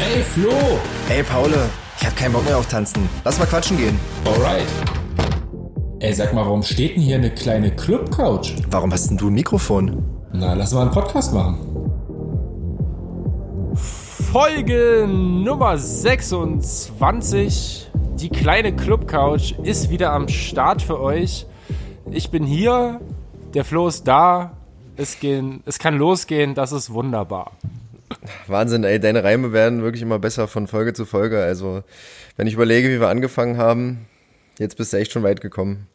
Ey, Flo! Ey, Paul, ich hab keinen Bock mehr auf Tanzen. Lass mal quatschen gehen. Alright. Ey, sag mal, warum steht denn hier eine kleine Club-Couch? Warum hast denn du ein Mikrofon? Na, lass mal einen Podcast machen. Folge Nummer 26. Die kleine Club-Couch ist wieder am Start für euch. Ich bin hier, der Flo ist da. Es, gehen, es kann losgehen, das ist wunderbar. Wahnsinn, ey, deine Reime werden wirklich immer besser von Folge zu Folge. Also, wenn ich überlege, wie wir angefangen haben, jetzt bist du echt schon weit gekommen.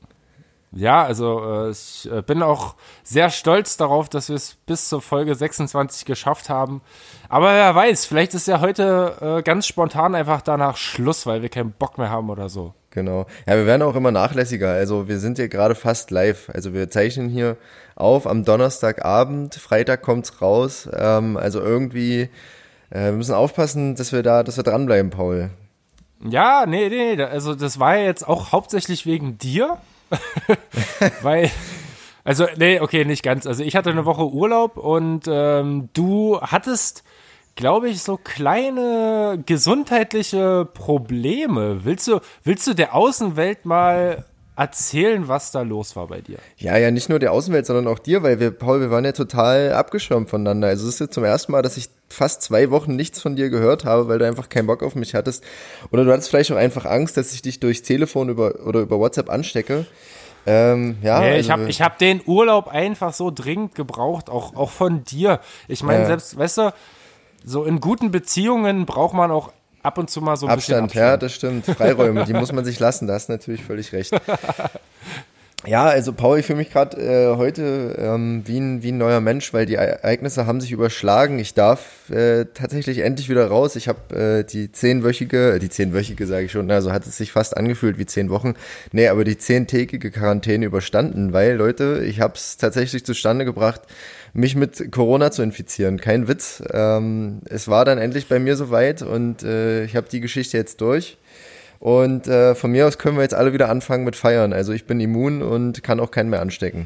Ja, also äh, ich äh, bin auch sehr stolz darauf, dass wir es bis zur Folge 26 geschafft haben. Aber wer weiß, vielleicht ist ja heute äh, ganz spontan einfach danach Schluss, weil wir keinen Bock mehr haben oder so. Genau. Ja, wir werden auch immer nachlässiger. Also wir sind ja gerade fast live. Also wir zeichnen hier auf am Donnerstagabend. Freitag kommt's raus. Ähm, also irgendwie äh, wir müssen aufpassen, dass wir da, dass wir dranbleiben, Paul. Ja, nee, nee, also das war ja jetzt auch hauptsächlich wegen dir. Weil, also, nee, okay, nicht ganz. Also ich hatte eine Woche Urlaub und ähm, du hattest, glaube ich, so kleine gesundheitliche Probleme. Willst du, willst du der Außenwelt mal erzählen, was da los war bei dir? Ja, ja, nicht nur der Außenwelt, sondern auch dir, weil wir, Paul, wir waren ja total abgeschirmt voneinander. Also es ist jetzt zum ersten Mal, dass ich fast zwei Wochen nichts von dir gehört habe, weil du einfach keinen Bock auf mich hattest. Oder du hattest vielleicht auch einfach Angst, dass ich dich durchs Telefon über, oder über WhatsApp anstecke. Ähm, ja, nee, also, ich habe ich hab den Urlaub einfach so dringend gebraucht, auch, auch von dir. Ich meine, Ja. selbst, weißt du, so in guten Beziehungen braucht man auch ab und zu mal so ein Abstand, bisschen ja, Abstand. das stimmt. Freiräume, die muss man sich lassen, da hast du natürlich völlig recht. Ja, also Paul, ich fühle mich gerade äh, heute ähm, wie, ein, wie ein neuer Mensch, weil die Ereignisse haben sich überschlagen. Ich darf äh, tatsächlich endlich wieder raus. Ich habe äh, die zehnwöchige, äh, die zehnwöchige sage ich schon, also hat es sich fast angefühlt wie zehn Wochen. Nee, aber die zehntägige Quarantäne überstanden, weil Leute, ich habe es tatsächlich zustande gebracht, mich mit Corona zu infizieren. Kein Witz. Ähm, es war dann endlich bei mir soweit und äh, ich habe die Geschichte jetzt durch. Und äh, von mir aus können wir jetzt alle wieder anfangen mit Feiern. Also ich bin immun und kann auch keinen mehr anstecken.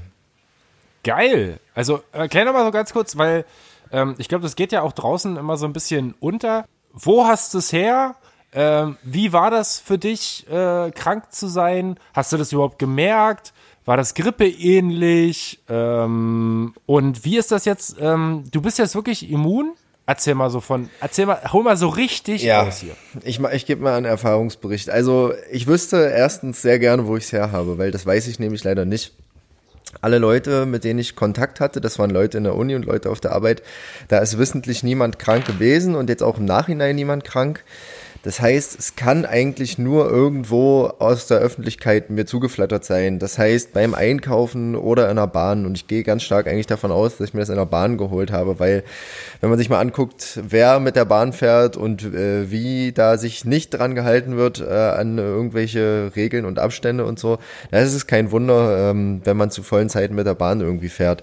Geil. Also erklär doch mal so ganz kurz, weil ähm, ich glaube, das geht ja auch draußen immer so ein bisschen unter. Wo hast du es her? Ähm, wie war das für dich, äh, krank zu sein? Hast du das überhaupt gemerkt? War das Grippe ähnlich? Ähm, und wie ist das jetzt? Ähm, du bist jetzt wirklich immun? Erzähl mal so von, erzähl mal, hol mal so richtig aus hier. ich, ich gebe mal einen Erfahrungsbericht. Also ich wüsste erstens sehr gerne, wo ich es her habe, weil das weiß ich nämlich leider nicht. Alle Leute, mit denen ich Kontakt hatte, das waren Leute in der Uni und Leute auf der Arbeit, da ist wissentlich niemand krank gewesen und jetzt auch im Nachhinein niemand krank. Das heißt, es kann eigentlich nur irgendwo aus der Öffentlichkeit mir zugeflattert sein. Das heißt, beim Einkaufen oder in der Bahn. Und ich gehe ganz stark eigentlich davon aus, dass ich mir das in der Bahn geholt habe, weil wenn man sich mal anguckt, wer mit der Bahn fährt und äh, wie da sich nicht dran gehalten wird äh, an irgendwelche Regeln und Abstände und so, da ist es kein Wunder, ähm, wenn man zu vollen Zeiten mit der Bahn irgendwie fährt.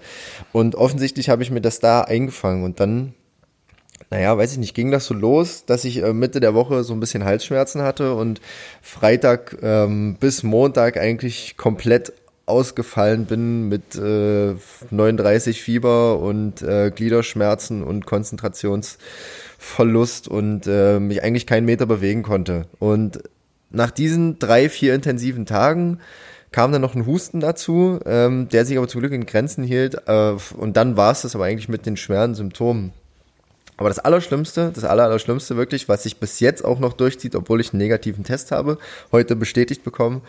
Und offensichtlich habe ich mir das da eingefangen und dann naja, weiß ich nicht, ging das so los, dass ich äh, Mitte der Woche so ein bisschen Halsschmerzen hatte und Freitag ähm, bis Montag eigentlich komplett ausgefallen bin mit äh, 39 Fieber und äh, Gliederschmerzen und Konzentrationsverlust und äh, mich eigentlich keinen Meter bewegen konnte. Und nach diesen drei, vier intensiven Tagen kam dann noch ein Husten dazu, ähm, der sich aber zum Glück in Grenzen hielt. Äh, und dann war es das aber eigentlich mit den schweren Symptomen. Aber das Allerschlimmste, das Aller, Allerschlimmste wirklich, was sich bis jetzt auch noch durchzieht, obwohl ich einen negativen Test habe, heute bestätigt bekommen,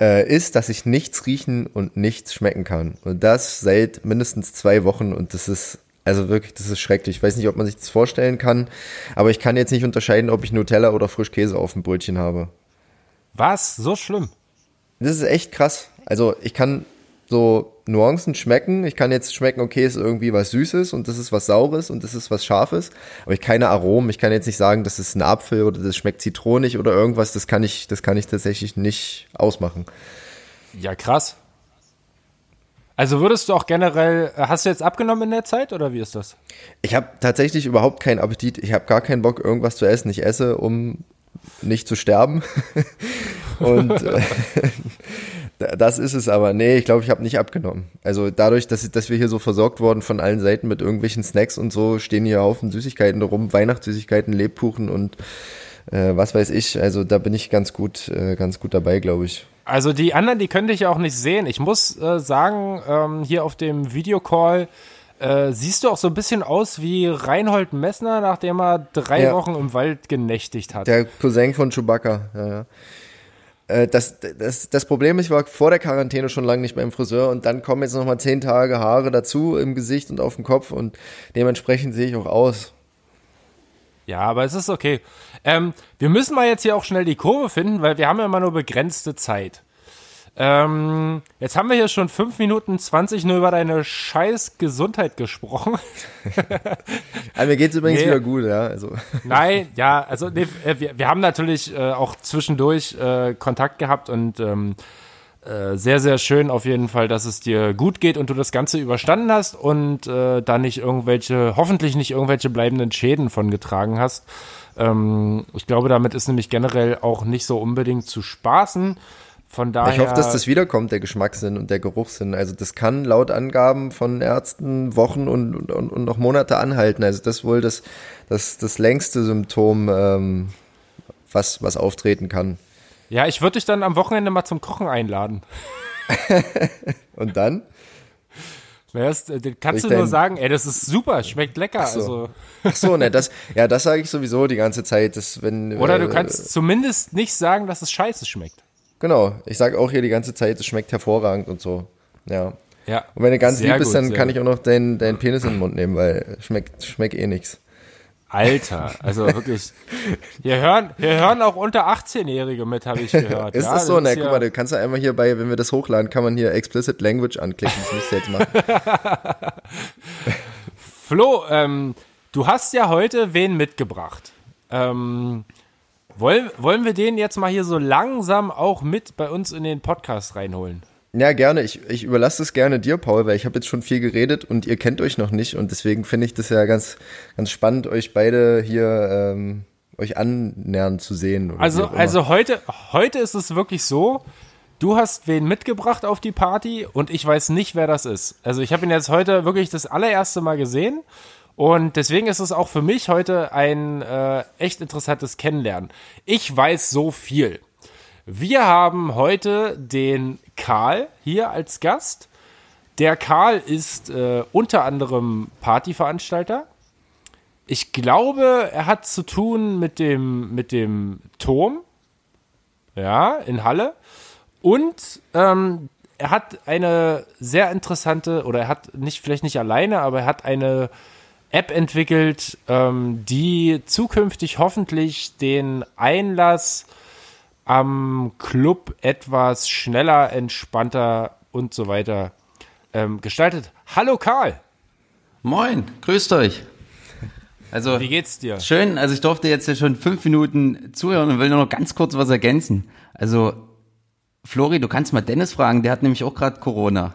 äh, ist, dass ich nichts riechen und nichts schmecken kann. Und das seit mindestens zwei Wochen und das ist, also wirklich, das ist schrecklich. Ich weiß nicht, ob man sich das vorstellen kann, aber ich kann jetzt nicht unterscheiden, ob ich Nutella oder Frischkäse auf dem Brötchen habe. Was? So schlimm? Das ist echt krass. Also ich kann so Nuancen schmecken. Ich kann jetzt schmecken, okay, ist irgendwie was Süßes und das ist was Saures und das ist was Scharfes. Aber ich keine Aromen. Ich kann jetzt nicht sagen, das ist ein Apfel oder das schmeckt zitronig oder irgendwas. Das kann ich, das kann ich tatsächlich nicht ausmachen. Ja, krass. Also würdest du auch generell, äh, hast du jetzt abgenommen in der Zeit oder wie ist das? Ich habe tatsächlich überhaupt keinen Appetit. Ich habe gar keinen Bock, irgendwas zu essen. Ich esse, um nicht zu sterben. und äh, Das ist es aber. Nee, ich glaube, ich habe nicht abgenommen. Also dadurch, dass, dass wir hier so versorgt wurden von allen Seiten mit irgendwelchen Snacks und so, stehen hier Haufen Süßigkeiten rum, Weihnachtssüßigkeiten, Lebkuchen und äh, was weiß ich. Also da bin ich ganz gut, äh, ganz gut dabei, glaube ich. Also die anderen, die könnte ich auch nicht sehen. Ich muss äh, sagen, ähm, hier auf dem Videocall äh, siehst du auch so ein bisschen aus wie Reinhold Messner, nachdem er drei Ja. Wochen im Wald genächtigt hat. Der Cousin von Chewbacca, ja, ja. Äh, Das, das, das Problem ist, ich war vor der Quarantäne schon lange nicht beim Friseur und dann kommen jetzt nochmal zehn Tage Haare dazu im Gesicht und auf dem Kopf und dementsprechend sehe ich auch aus. Ja, aber es ist okay. Ähm, wir müssen mal jetzt hier auch schnell die Kurve finden, weil wir haben ja immer nur begrenzte Zeit. Ähm, jetzt haben wir hier schon 5 Minuten 20 nur über deine scheiß Gesundheit gesprochen. Aber mir geht's übrigens Nee. wieder gut, ja. Also, Nein, ja, also nee, äh, wir, wir haben natürlich äh, auch zwischendurch äh, Kontakt gehabt und ähm, äh, sehr, sehr schön auf jeden Fall, dass es dir gut geht und du das Ganze überstanden hast und äh, da nicht irgendwelche, hoffentlich nicht irgendwelche bleibenden Schäden von getragen hast. Ähm, ich glaube, damit ist nämlich generell auch nicht so unbedingt zu spaßen. Von daher. ich hoffe, dass das wiederkommt, der Geschmackssinn und der Geruchssinn. Also das kann laut Angaben von Ärzten Wochen und, und, und noch Monate anhalten. Also das ist wohl das, das, das längste Symptom, ähm, was, was auftreten kann. ja, ich würde dich dann am Wochenende mal zum Kochen einladen. Und dann? Das, äh, kannst Ich du nur sagen, ey, das ist super, schmeckt lecker. so. Also. Ach so, ne, das, ja, das sage ich sowieso die ganze Zeit. Dass, wenn, Oder du äh, kannst zumindest nicht sagen, dass es scheiße schmeckt. Genau, ich sage auch hier die ganze Zeit, es schmeckt hervorragend und so. Ja. Ja. Und wenn du ganz lieb bist, dann kann ich auch noch deinen deinen Penis in den Mund nehmen, weil schmeckt, schmeckt eh nix. Alter, also wirklich. Hier hören, hier hören auch unter 18-Jährige mit, habe ich gehört. Ist ja, das so? Na, guck mal, du kannst ja einmal hier bei, wenn wir das hochladen, kann man hier Explicit Language anklicken. Das müsst ihr jetzt machen. Flo, ähm, du hast ja heute wen mitgebracht. Ähm, wollen, wollen wir den jetzt mal hier so langsam auch mit bei uns in den Podcast reinholen? Ja, gerne. Ich, ich überlasse es gerne dir, Paul, weil ich habe jetzt schon viel geredet und ihr kennt euch noch nicht und deswegen finde ich das ja ganz, ganz spannend, euch beide hier ähm, euch annähern zu sehen. Also, also heute, heute ist es wirklich so, du hast wen mitgebracht auf die Party und ich weiß nicht, wer das ist. Also ich habe ihn jetzt heute wirklich das allererste Mal gesehen und deswegen ist es auch für mich heute ein äh, echt interessantes Kennenlernen. Ich weiß so viel. Wir haben heute den Karl hier als Gast. Der Karl ist äh, unter anderem Partyveranstalter. Ich glaube, er hat zu tun mit dem, mit dem Turm. Ja, in Halle. Und ähm, er hat eine sehr interessante, oder er hat nicht, vielleicht nicht alleine, aber er hat eine App entwickelt, ähm, die zukünftig hoffentlich den Einlass am Club etwas schneller, entspannter und so weiter ähm, gestaltet. Hallo Karl, Moin, grüßt euch. Also wie geht's dir? schön, also ich durfte jetzt ja schon fünf Minuten zuhören und will nur noch ganz kurz was ergänzen. Also Flori, du kannst mal Dennis fragen, der hat nämlich auch gerade Corona.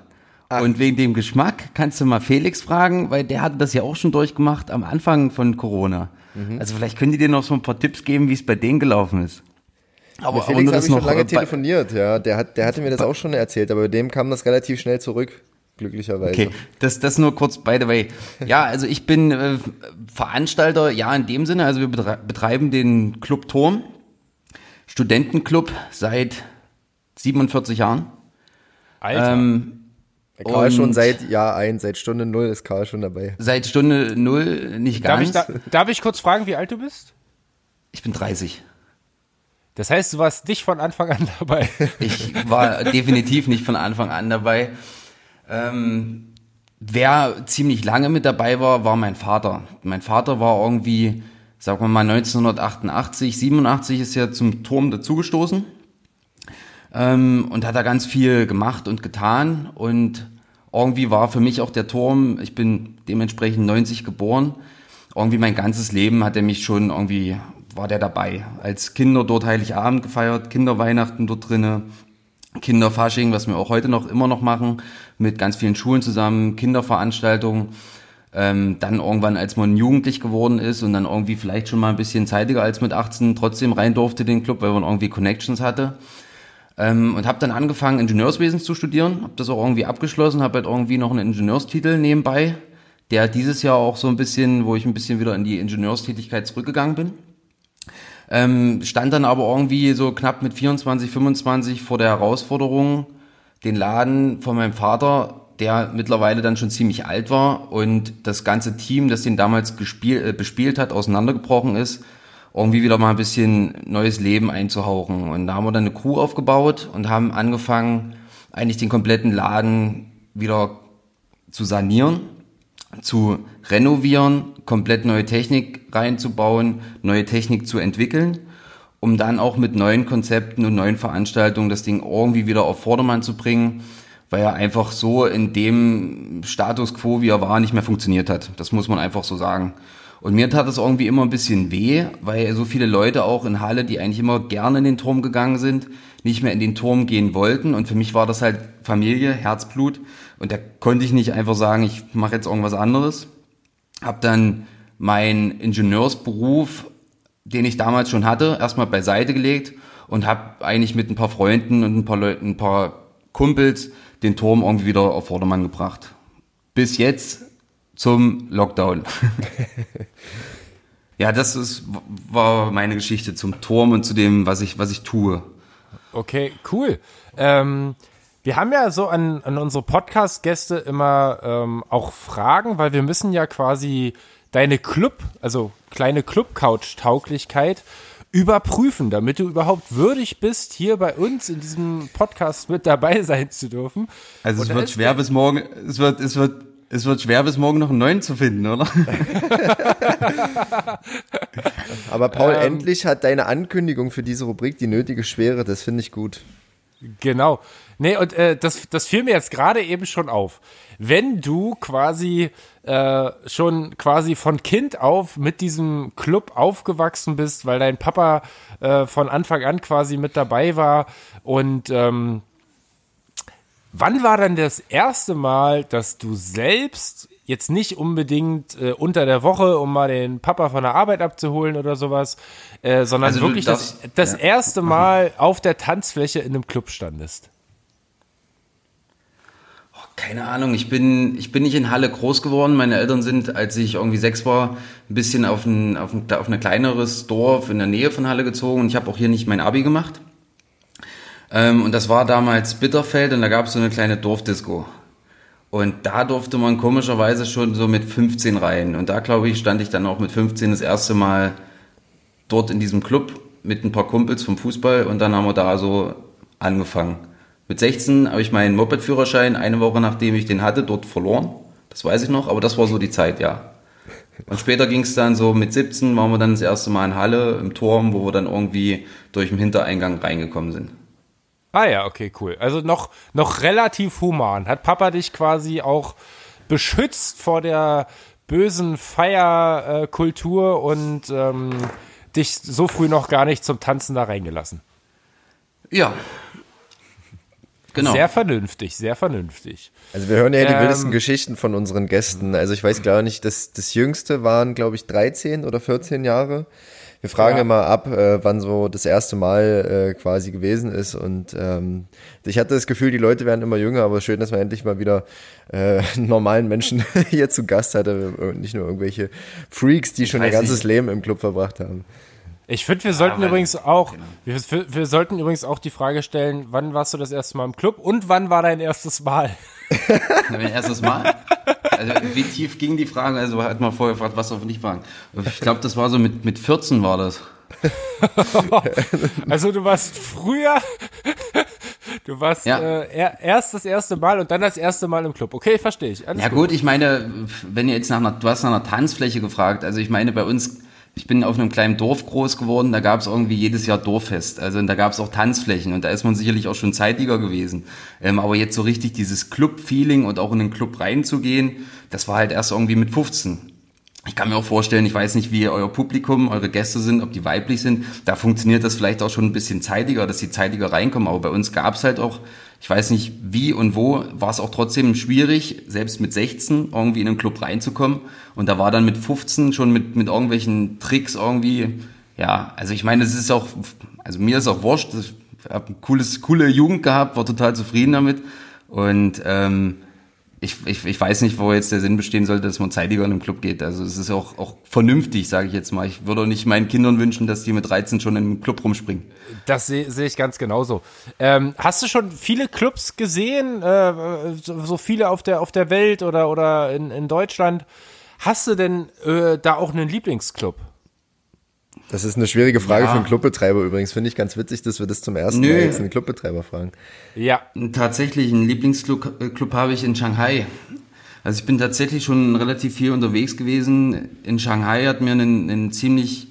Und wegen dem Geschmack kannst du mal Felix fragen, weil der hatte das ja auch schon durchgemacht am Anfang von Corona. Also vielleicht können die dir noch so ein paar Tipps geben, wie es bei denen gelaufen ist. Aber, Mit Felix habe ich schon lange äh, telefoniert, ja. Der, hat, der hatte mir das auch schon erzählt, aber bei dem kam das relativ schnell zurück, glücklicherweise. Okay, das, das nur kurz by the way. Ja, also ich bin äh, Veranstalter, ja in dem Sinne, also wir betre- betreiben den Club Turm, Studentenclub seit 47 Jahren. Alter, Ähm, Karl Und- schon seit Jahr 1, seit Stunde null ist Karl schon dabei. seit Stunde null nicht darf, ich ganz. da, darf ich kurz fragen, wie alt du bist? ich bin 30. Das heißt, du warst nicht von Anfang an dabei. Ich war definitiv nicht von Anfang an dabei. Ähm, wer ziemlich lange mit dabei war, war mein Vater. Mein Vater war irgendwie, sagen wir mal 1988, 87 ist er zum Turm dazugestoßen ähm, und hat da ganz viel gemacht und getan und irgendwie war für mich auch der Turm, ich bin dementsprechend 90 geboren, irgendwie mein ganzes Leben hat er mich schon irgendwie, war der dabei. Als Kinder dort Heiligabend gefeiert, Kinderweihnachten dort drinne, Kinderfasching, was wir auch heute noch immer noch machen, mit ganz vielen Schulen zusammen, Kinderveranstaltungen. Ähm, dann irgendwann, als man jugendlich geworden ist und dann irgendwie vielleicht schon mal ein bisschen zeitiger als mit 18 trotzdem rein durfte den Club, weil man irgendwie Connections hatte. Ähm, und habe dann angefangen, Ingenieurswesen zu studieren, habe das auch irgendwie abgeschlossen, habe halt irgendwie noch einen Ingenieurstitel nebenbei, der dieses Jahr auch so ein bisschen, wo ich ein bisschen wieder in die Ingenieurstätigkeit zurückgegangen bin. Ähm, stand dann aber irgendwie so knapp mit 24, 25 vor der Herausforderung, den Laden von meinem Vater, der mittlerweile dann schon ziemlich alt war und das ganze Team, das den damals gespielt, äh, bespielt hat, auseinandergebrochen ist, irgendwie wieder mal ein bisschen neues Leben einzuhauchen. Und da haben wir dann eine Crew aufgebaut und haben angefangen, eigentlich den kompletten Laden wieder zu sanieren zu renovieren, komplett neue Technik reinzubauen, neue Technik zu entwickeln, um dann auch mit neuen Konzepten und neuen Veranstaltungen das Ding irgendwie wieder auf Vordermann zu bringen, weil er einfach so in dem Status quo, wie er war, nicht mehr funktioniert hat. Das muss man einfach so sagen. Und mir tat es irgendwie immer ein bisschen weh, weil so viele Leute auch in Halle, die eigentlich immer gerne in den Turm gegangen sind, nicht mehr in den Turm gehen wollten. Und für mich war das halt Familie, Herzblut. Und da konnte ich nicht einfach sagen, ich mache jetzt irgendwas anderes. Hab dann meinen Ingenieursberuf, den ich damals schon hatte, erstmal beiseite gelegt und habe eigentlich mit ein paar Freunden und ein paar Leuten, ein paar Kumpels den Turm irgendwie wieder auf Vordermann gebracht. Bis jetzt zum Lockdown. ja, das ist, war meine Geschichte zum Turm und zu dem, was ich, was ich tue. Okay, cool. Ähm, wir haben ja so an, an unsere Podcast-Gäste immer ähm, auch Fragen, weil wir müssen ja quasi deine Club, also kleine Club-Couch-Tauglichkeit überprüfen, damit du überhaupt würdig bist, hier bei uns in diesem Podcast mit dabei sein zu dürfen. Also es wird schwer bis morgen, es wird, es wird, es wird schwer bis morgen noch einen neuen zu finden, oder? Aber Paul, ähm, endlich hat deine Ankündigung für diese Rubrik die nötige Schwere, das finde ich gut. Genau. Nee, und äh, das, das fiel mir jetzt gerade eben schon auf. Wenn du quasi äh, schon quasi von Kind auf mit diesem Club aufgewachsen bist, weil dein Papa äh, von Anfang an quasi mit dabei war und ähm, wann war dann das erste Mal, dass du selbst jetzt nicht unbedingt äh, unter der Woche, um mal den Papa von der Arbeit abzuholen oder sowas, äh, sondern also wirklich das, das ja. erste Mal auf der Tanzfläche in einem Club standest? Oh, keine Ahnung, ich bin, ich bin nicht in Halle groß geworden. Meine Eltern sind, als ich irgendwie sechs war, ein bisschen auf ein, auf ein, auf ein kleineres Dorf in der Nähe von Halle gezogen und ich habe auch hier nicht mein Abi gemacht. Ähm, und das war damals Bitterfeld und da gab es so eine kleine Dorfdisco. Und da durfte man komischerweise schon so mit 15 rein. Und da, glaube ich, stand ich dann auch mit 15 das erste Mal dort in diesem Club mit ein paar Kumpels vom Fußball und dann haben wir da so angefangen. Mit 16 habe ich meinen Moped-Führerschein eine Woche nachdem ich den hatte, dort verloren. Das weiß ich noch, aber das war so die Zeit, ja. Und später ging es dann so mit 17 waren wir dann das erste Mal in Halle im Turm, wo wir dann irgendwie durch den Hintereingang reingekommen sind. Ah ja, okay, cool. Also noch, noch relativ human. Hat Papa dich quasi auch beschützt vor der bösen Feierkultur und ähm, dich so früh noch gar nicht zum Tanzen da reingelassen? Ja. Genau. Sehr vernünftig, sehr vernünftig. Also wir hören ja die ähm, wildesten Geschichten von unseren Gästen. Also ich weiß gar nicht, das, das Jüngste waren, glaube ich, 13 oder 14 Jahre. Wir fragen ja. immer ab, äh, wann so das erste Mal äh, quasi gewesen ist. Und ähm, ich hatte das Gefühl, die Leute werden immer jünger, aber schön, dass man endlich mal wieder äh, normalen Menschen hier zu Gast hatte und nicht nur irgendwelche Freaks, die schon ihr ganzes nicht. Leben im Club verbracht haben. Ich finde, wir sollten ja, übrigens auch, wir, wir, sollten übrigens auch die Frage stellen, wann warst du das erste Mal im Club und wann war dein erstes Mal? mein erstes Mal? Also, wie tief ging die Frage? Also, hat man vorher gefragt, was darf nicht fragen? Ich glaube, das war so mit, mit 14 war das. also, du warst früher, du warst ja. äh, erst das erste Mal und dann das erste Mal im Club. Okay, verstehe ich. Alles ja, gut. gut, ich meine, wenn ihr jetzt nach einer, du hast nach einer Tanzfläche gefragt. Also, ich meine, bei uns ich bin auf einem kleinen Dorf groß geworden, da gab es irgendwie jedes Jahr Dorffest. Also und da gab es auch Tanzflächen und da ist man sicherlich auch schon zeitiger gewesen. Ähm, aber jetzt so richtig dieses Club-Feeling und auch in den Club reinzugehen, das war halt erst irgendwie mit 15. Ich kann mir auch vorstellen, ich weiß nicht, wie euer Publikum, eure Gäste sind, ob die weiblich sind. Da funktioniert das vielleicht auch schon ein bisschen zeitiger, dass sie zeitiger reinkommen. Aber bei uns gab es halt auch ich weiß nicht wie und wo, war es auch trotzdem schwierig, selbst mit 16 irgendwie in einen Club reinzukommen. Und da war dann mit 15 schon mit, mit irgendwelchen Tricks irgendwie, ja, also ich meine, es ist auch, also mir ist auch wurscht, habe ein cooles, coole Jugend gehabt, war total zufrieden damit und ähm, ich, ich, ich weiß nicht, wo jetzt der Sinn bestehen sollte, dass man zeitiger in den Club geht. Also es ist auch, auch vernünftig, sage ich jetzt mal. Ich würde auch nicht meinen Kindern wünschen, dass die mit 13 schon im Club rumspringen. Das sehe seh ich ganz genauso. Ähm, hast du schon viele Clubs gesehen, äh, so viele auf der, auf der Welt oder, oder in, in Deutschland? Hast du denn äh, da auch einen Lieblingsclub? Das ist eine schwierige Frage ja. für einen Clubbetreiber übrigens. Finde ich ganz witzig, dass wir das zum ersten Nö. Mal jetzt einen Clubbetreiber fragen. Ja. Tatsächlich, einen Lieblingsclub äh, Club habe ich in Shanghai. Also ich bin tatsächlich schon relativ viel unterwegs gewesen. In Shanghai hat mir einen, einen ziemlich,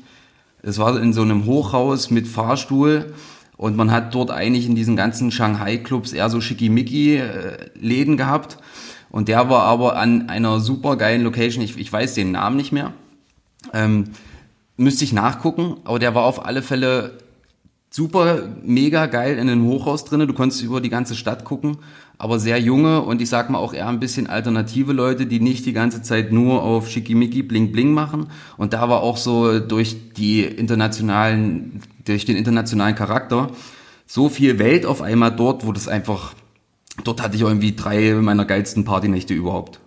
es war in so einem Hochhaus mit Fahrstuhl und man hat dort eigentlich in diesen ganzen Shanghai-Clubs eher so schickimicki-Läden gehabt. Und der war aber an einer super geilen Location, ich, ich weiß den Namen nicht mehr. Ähm, Müsste ich nachgucken, aber der war auf alle Fälle super, mega geil in einem Hochhaus drinne. Du konntest über die ganze Stadt gucken, aber sehr junge und ich sag mal auch eher ein bisschen alternative Leute, die nicht die ganze Zeit nur auf Schickimicki Bling Bling machen. Und da war auch so durch die internationalen, durch den internationalen Charakter so viel Welt auf einmal dort, wo das einfach, dort hatte ich irgendwie drei meiner geilsten Partynächte überhaupt.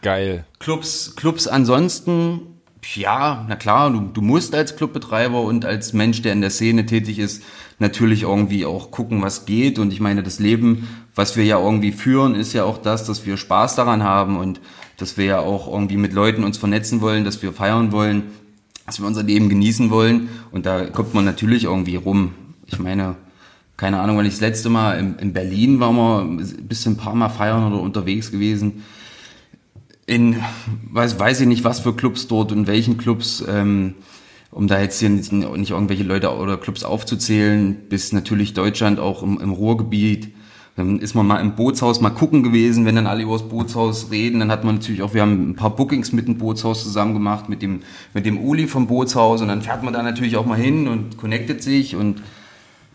Geil. Clubs, Clubs ansonsten ja, na klar, du, du musst als Clubbetreiber und als Mensch, der in der Szene tätig ist, natürlich irgendwie auch gucken, was geht. Und ich meine, das Leben, was wir ja irgendwie führen, ist ja auch das, dass wir Spaß daran haben und dass wir ja auch irgendwie mit Leuten uns vernetzen wollen, dass wir feiern wollen, dass wir unser Leben genießen wollen. Und da kommt man natürlich irgendwie rum. Ich meine, keine Ahnung, wenn ich das letzte Mal in, in Berlin war, mal ein bisschen ein paar Mal feiern oder unterwegs gewesen in, weiß, weiß ich nicht, was für Clubs dort und welchen Clubs, ähm, um da jetzt hier nicht, nicht irgendwelche Leute oder Clubs aufzuzählen, bis natürlich Deutschland auch im, im Ruhrgebiet. Dann ist man mal im Bootshaus mal gucken gewesen, wenn dann alle über das Bootshaus reden, dann hat man natürlich auch, wir haben ein paar Bookings mit dem Bootshaus zusammen gemacht, mit dem, mit dem Uli vom Bootshaus und dann fährt man da natürlich auch mal hin und connectet sich und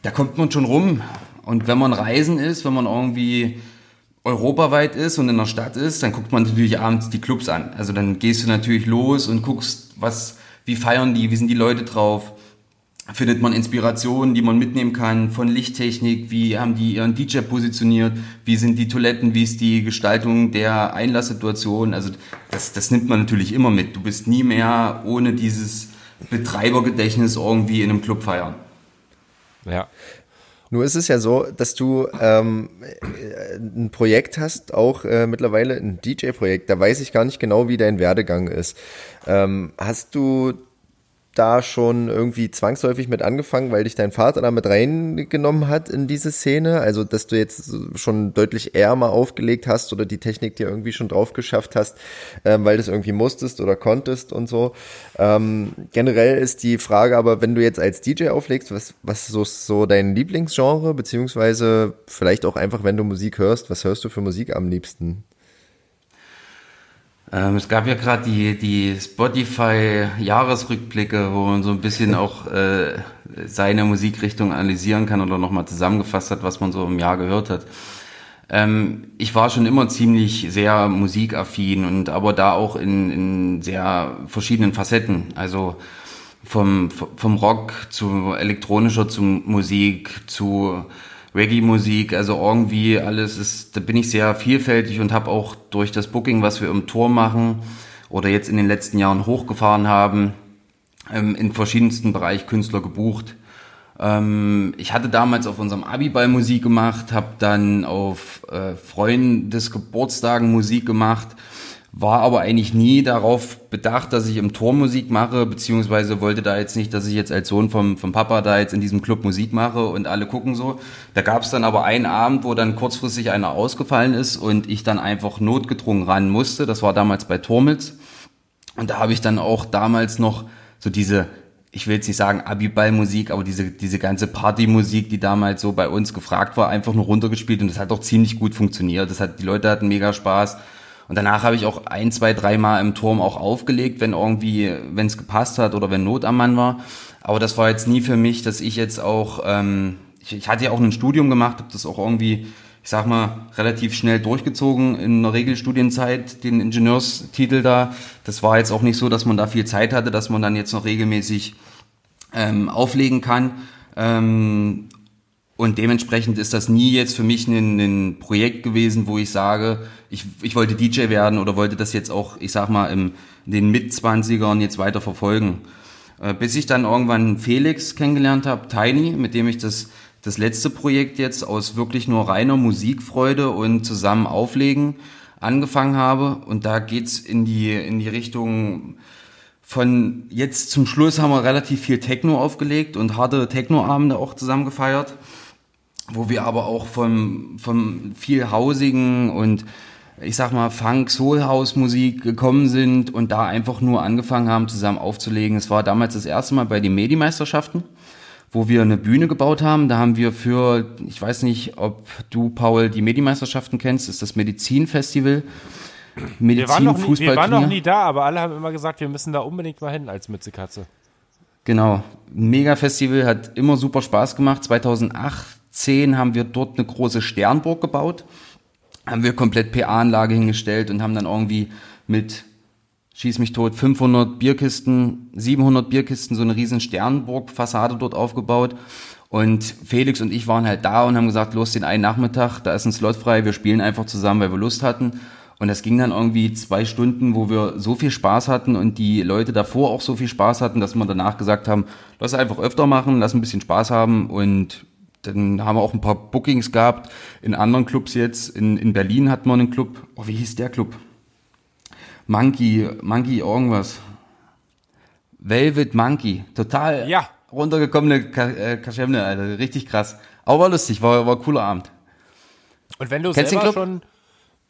da kommt man schon rum. Und wenn man reisen ist, wenn man irgendwie europaweit ist und in der Stadt ist, dann guckt man natürlich abends die Clubs an. Also dann gehst du natürlich los und guckst, was, wie feiern die, wie sind die Leute drauf. Findet man Inspirationen, die man mitnehmen kann von Lichttechnik, wie haben die ihren DJ positioniert, wie sind die Toiletten, wie ist die Gestaltung der Einlasssituation. Also das, das nimmt man natürlich immer mit. Du bist nie mehr ohne dieses Betreibergedächtnis irgendwie in einem Club feiern. Ja, nur ist es ja so, dass du ähm, ein Projekt hast, auch äh, mittlerweile ein DJ-Projekt. Da weiß ich gar nicht genau, wie dein Werdegang ist. Ähm, hast du da schon irgendwie zwangsläufig mit angefangen, weil dich dein Vater da mit reingenommen hat in diese Szene? Also, dass du jetzt schon deutlich eher mal aufgelegt hast oder die Technik dir irgendwie schon drauf geschafft hast, ähm, weil du es irgendwie musstest oder konntest und so. Ähm, generell ist die Frage aber, wenn du jetzt als DJ auflegst, was, was so, so dein Lieblingsgenre, beziehungsweise vielleicht auch einfach, wenn du Musik hörst, was hörst du für Musik am liebsten? Ähm, es gab ja gerade die, die Spotify-Jahresrückblicke, wo man so ein bisschen auch äh, seine Musikrichtung analysieren kann oder nochmal zusammengefasst hat, was man so im Jahr gehört hat. Ähm, ich war schon immer ziemlich sehr musikaffin und aber da auch in, in sehr verschiedenen Facetten. Also vom, vom Rock zu elektronischer zu Musik zu Reggae-Musik, also irgendwie alles ist, da bin ich sehr vielfältig und habe auch durch das Booking, was wir im Tor machen oder jetzt in den letzten Jahren hochgefahren haben, ähm, in verschiedensten Bereich Künstler gebucht. Ähm, ich hatte damals auf unserem Abiball Musik gemacht, habe dann auf äh, Freundesgeburtstagen Musik gemacht war aber eigentlich nie darauf bedacht, dass ich im Tor Musik mache, beziehungsweise wollte da jetzt nicht, dass ich jetzt als Sohn vom, vom Papa da jetzt in diesem Club Musik mache und alle gucken so. Da gab es dann aber einen Abend, wo dann kurzfristig einer ausgefallen ist und ich dann einfach notgedrungen ran musste. Das war damals bei Tormels. Und da habe ich dann auch damals noch so diese, ich will jetzt nicht sagen Abiball-Musik, aber diese, diese ganze Partymusik, die damals so bei uns gefragt war, einfach nur runtergespielt und das hat auch ziemlich gut funktioniert. Das hat, die Leute hatten mega Spaß. Und danach habe ich auch ein, zwei, dreimal im Turm auch aufgelegt, wenn irgendwie, wenn es gepasst hat oder wenn Not am Mann war. Aber das war jetzt nie für mich, dass ich jetzt auch, ähm, ich, ich hatte ja auch ein Studium gemacht, habe das auch irgendwie, ich sag mal, relativ schnell durchgezogen in der Regelstudienzeit, den Ingenieurstitel da. Das war jetzt auch nicht so, dass man da viel Zeit hatte, dass man dann jetzt noch regelmäßig ähm, auflegen kann. Ähm, und dementsprechend ist das nie jetzt für mich ein, ein Projekt gewesen, wo ich sage, ich, ich wollte DJ werden oder wollte das jetzt auch, ich sag mal, im, in den Mitzwanzigern jetzt weiter verfolgen. Äh, bis ich dann irgendwann Felix kennengelernt habe, Tiny, mit dem ich das, das letzte Projekt jetzt aus wirklich nur reiner Musikfreude und zusammen auflegen angefangen habe. Und da geht's in die, in die Richtung von jetzt zum Schluss haben wir relativ viel Techno aufgelegt und harte Techno-Abende auch zusammen gefeiert wo wir aber auch vom, vom viel hausigen und ich sag mal Funk, Soul House Musik gekommen sind und da einfach nur angefangen haben zusammen aufzulegen. Es war damals das erste Mal bei den Medi-Meisterschaften, wo wir eine Bühne gebaut haben. Da haben wir für, ich weiß nicht, ob du Paul die Medi-Meisterschaften kennst, ist das Medizinfestival. Medizin, wir waren, noch nie, wir waren noch nie da, aber alle haben immer gesagt, wir müssen da unbedingt mal hin als Mützekatze. Genau, Mega Festival hat immer super Spaß gemacht. 2008 2010 haben wir dort eine große Sternburg gebaut, haben wir komplett PA-Anlage hingestellt und haben dann irgendwie mit schieß mich tot 500 Bierkisten, 700 Bierkisten so eine riesen Sternburg-Fassade dort aufgebaut. Und Felix und ich waren halt da und haben gesagt, los den einen Nachmittag, da ist ein Slot frei, wir spielen einfach zusammen, weil wir Lust hatten. Und das ging dann irgendwie zwei Stunden, wo wir so viel Spaß hatten und die Leute davor auch so viel Spaß hatten, dass wir danach gesagt haben, lass einfach öfter machen, lass ein bisschen Spaß haben und dann haben wir auch ein paar Bookings gehabt in anderen Clubs jetzt. In, in Berlin hatten wir einen Club. Oh, wie hieß der Club? Monkey, Monkey irgendwas. Velvet Monkey. Total ja. runtergekommene äh, Kaschemne, Alter. Richtig krass. Aber war lustig, war, war ein cooler Abend. Und wenn du Kennst selber schon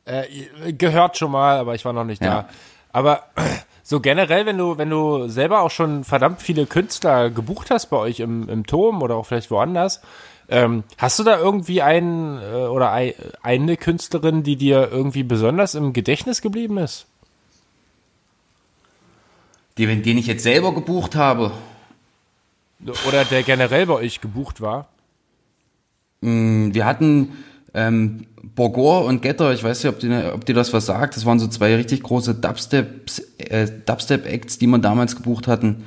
äh, gehört schon mal, aber ich war noch nicht ja. da. Aber so generell, wenn du, wenn du selber auch schon verdammt viele Künstler gebucht hast bei euch im, im Turm oder auch vielleicht woanders, ähm, hast du da irgendwie einen äh, oder ein, eine Künstlerin, die dir irgendwie besonders im Gedächtnis geblieben ist? Den, den ich jetzt selber gebucht habe. Oder der generell bei euch gebucht war? Mm, wir hatten ähm, Borgor und Getter, ich weiß nicht, ob dir, ob dir das was sagt, das waren so zwei richtig große Dubstep-Acts, äh, Dubstep die man damals gebucht hatten.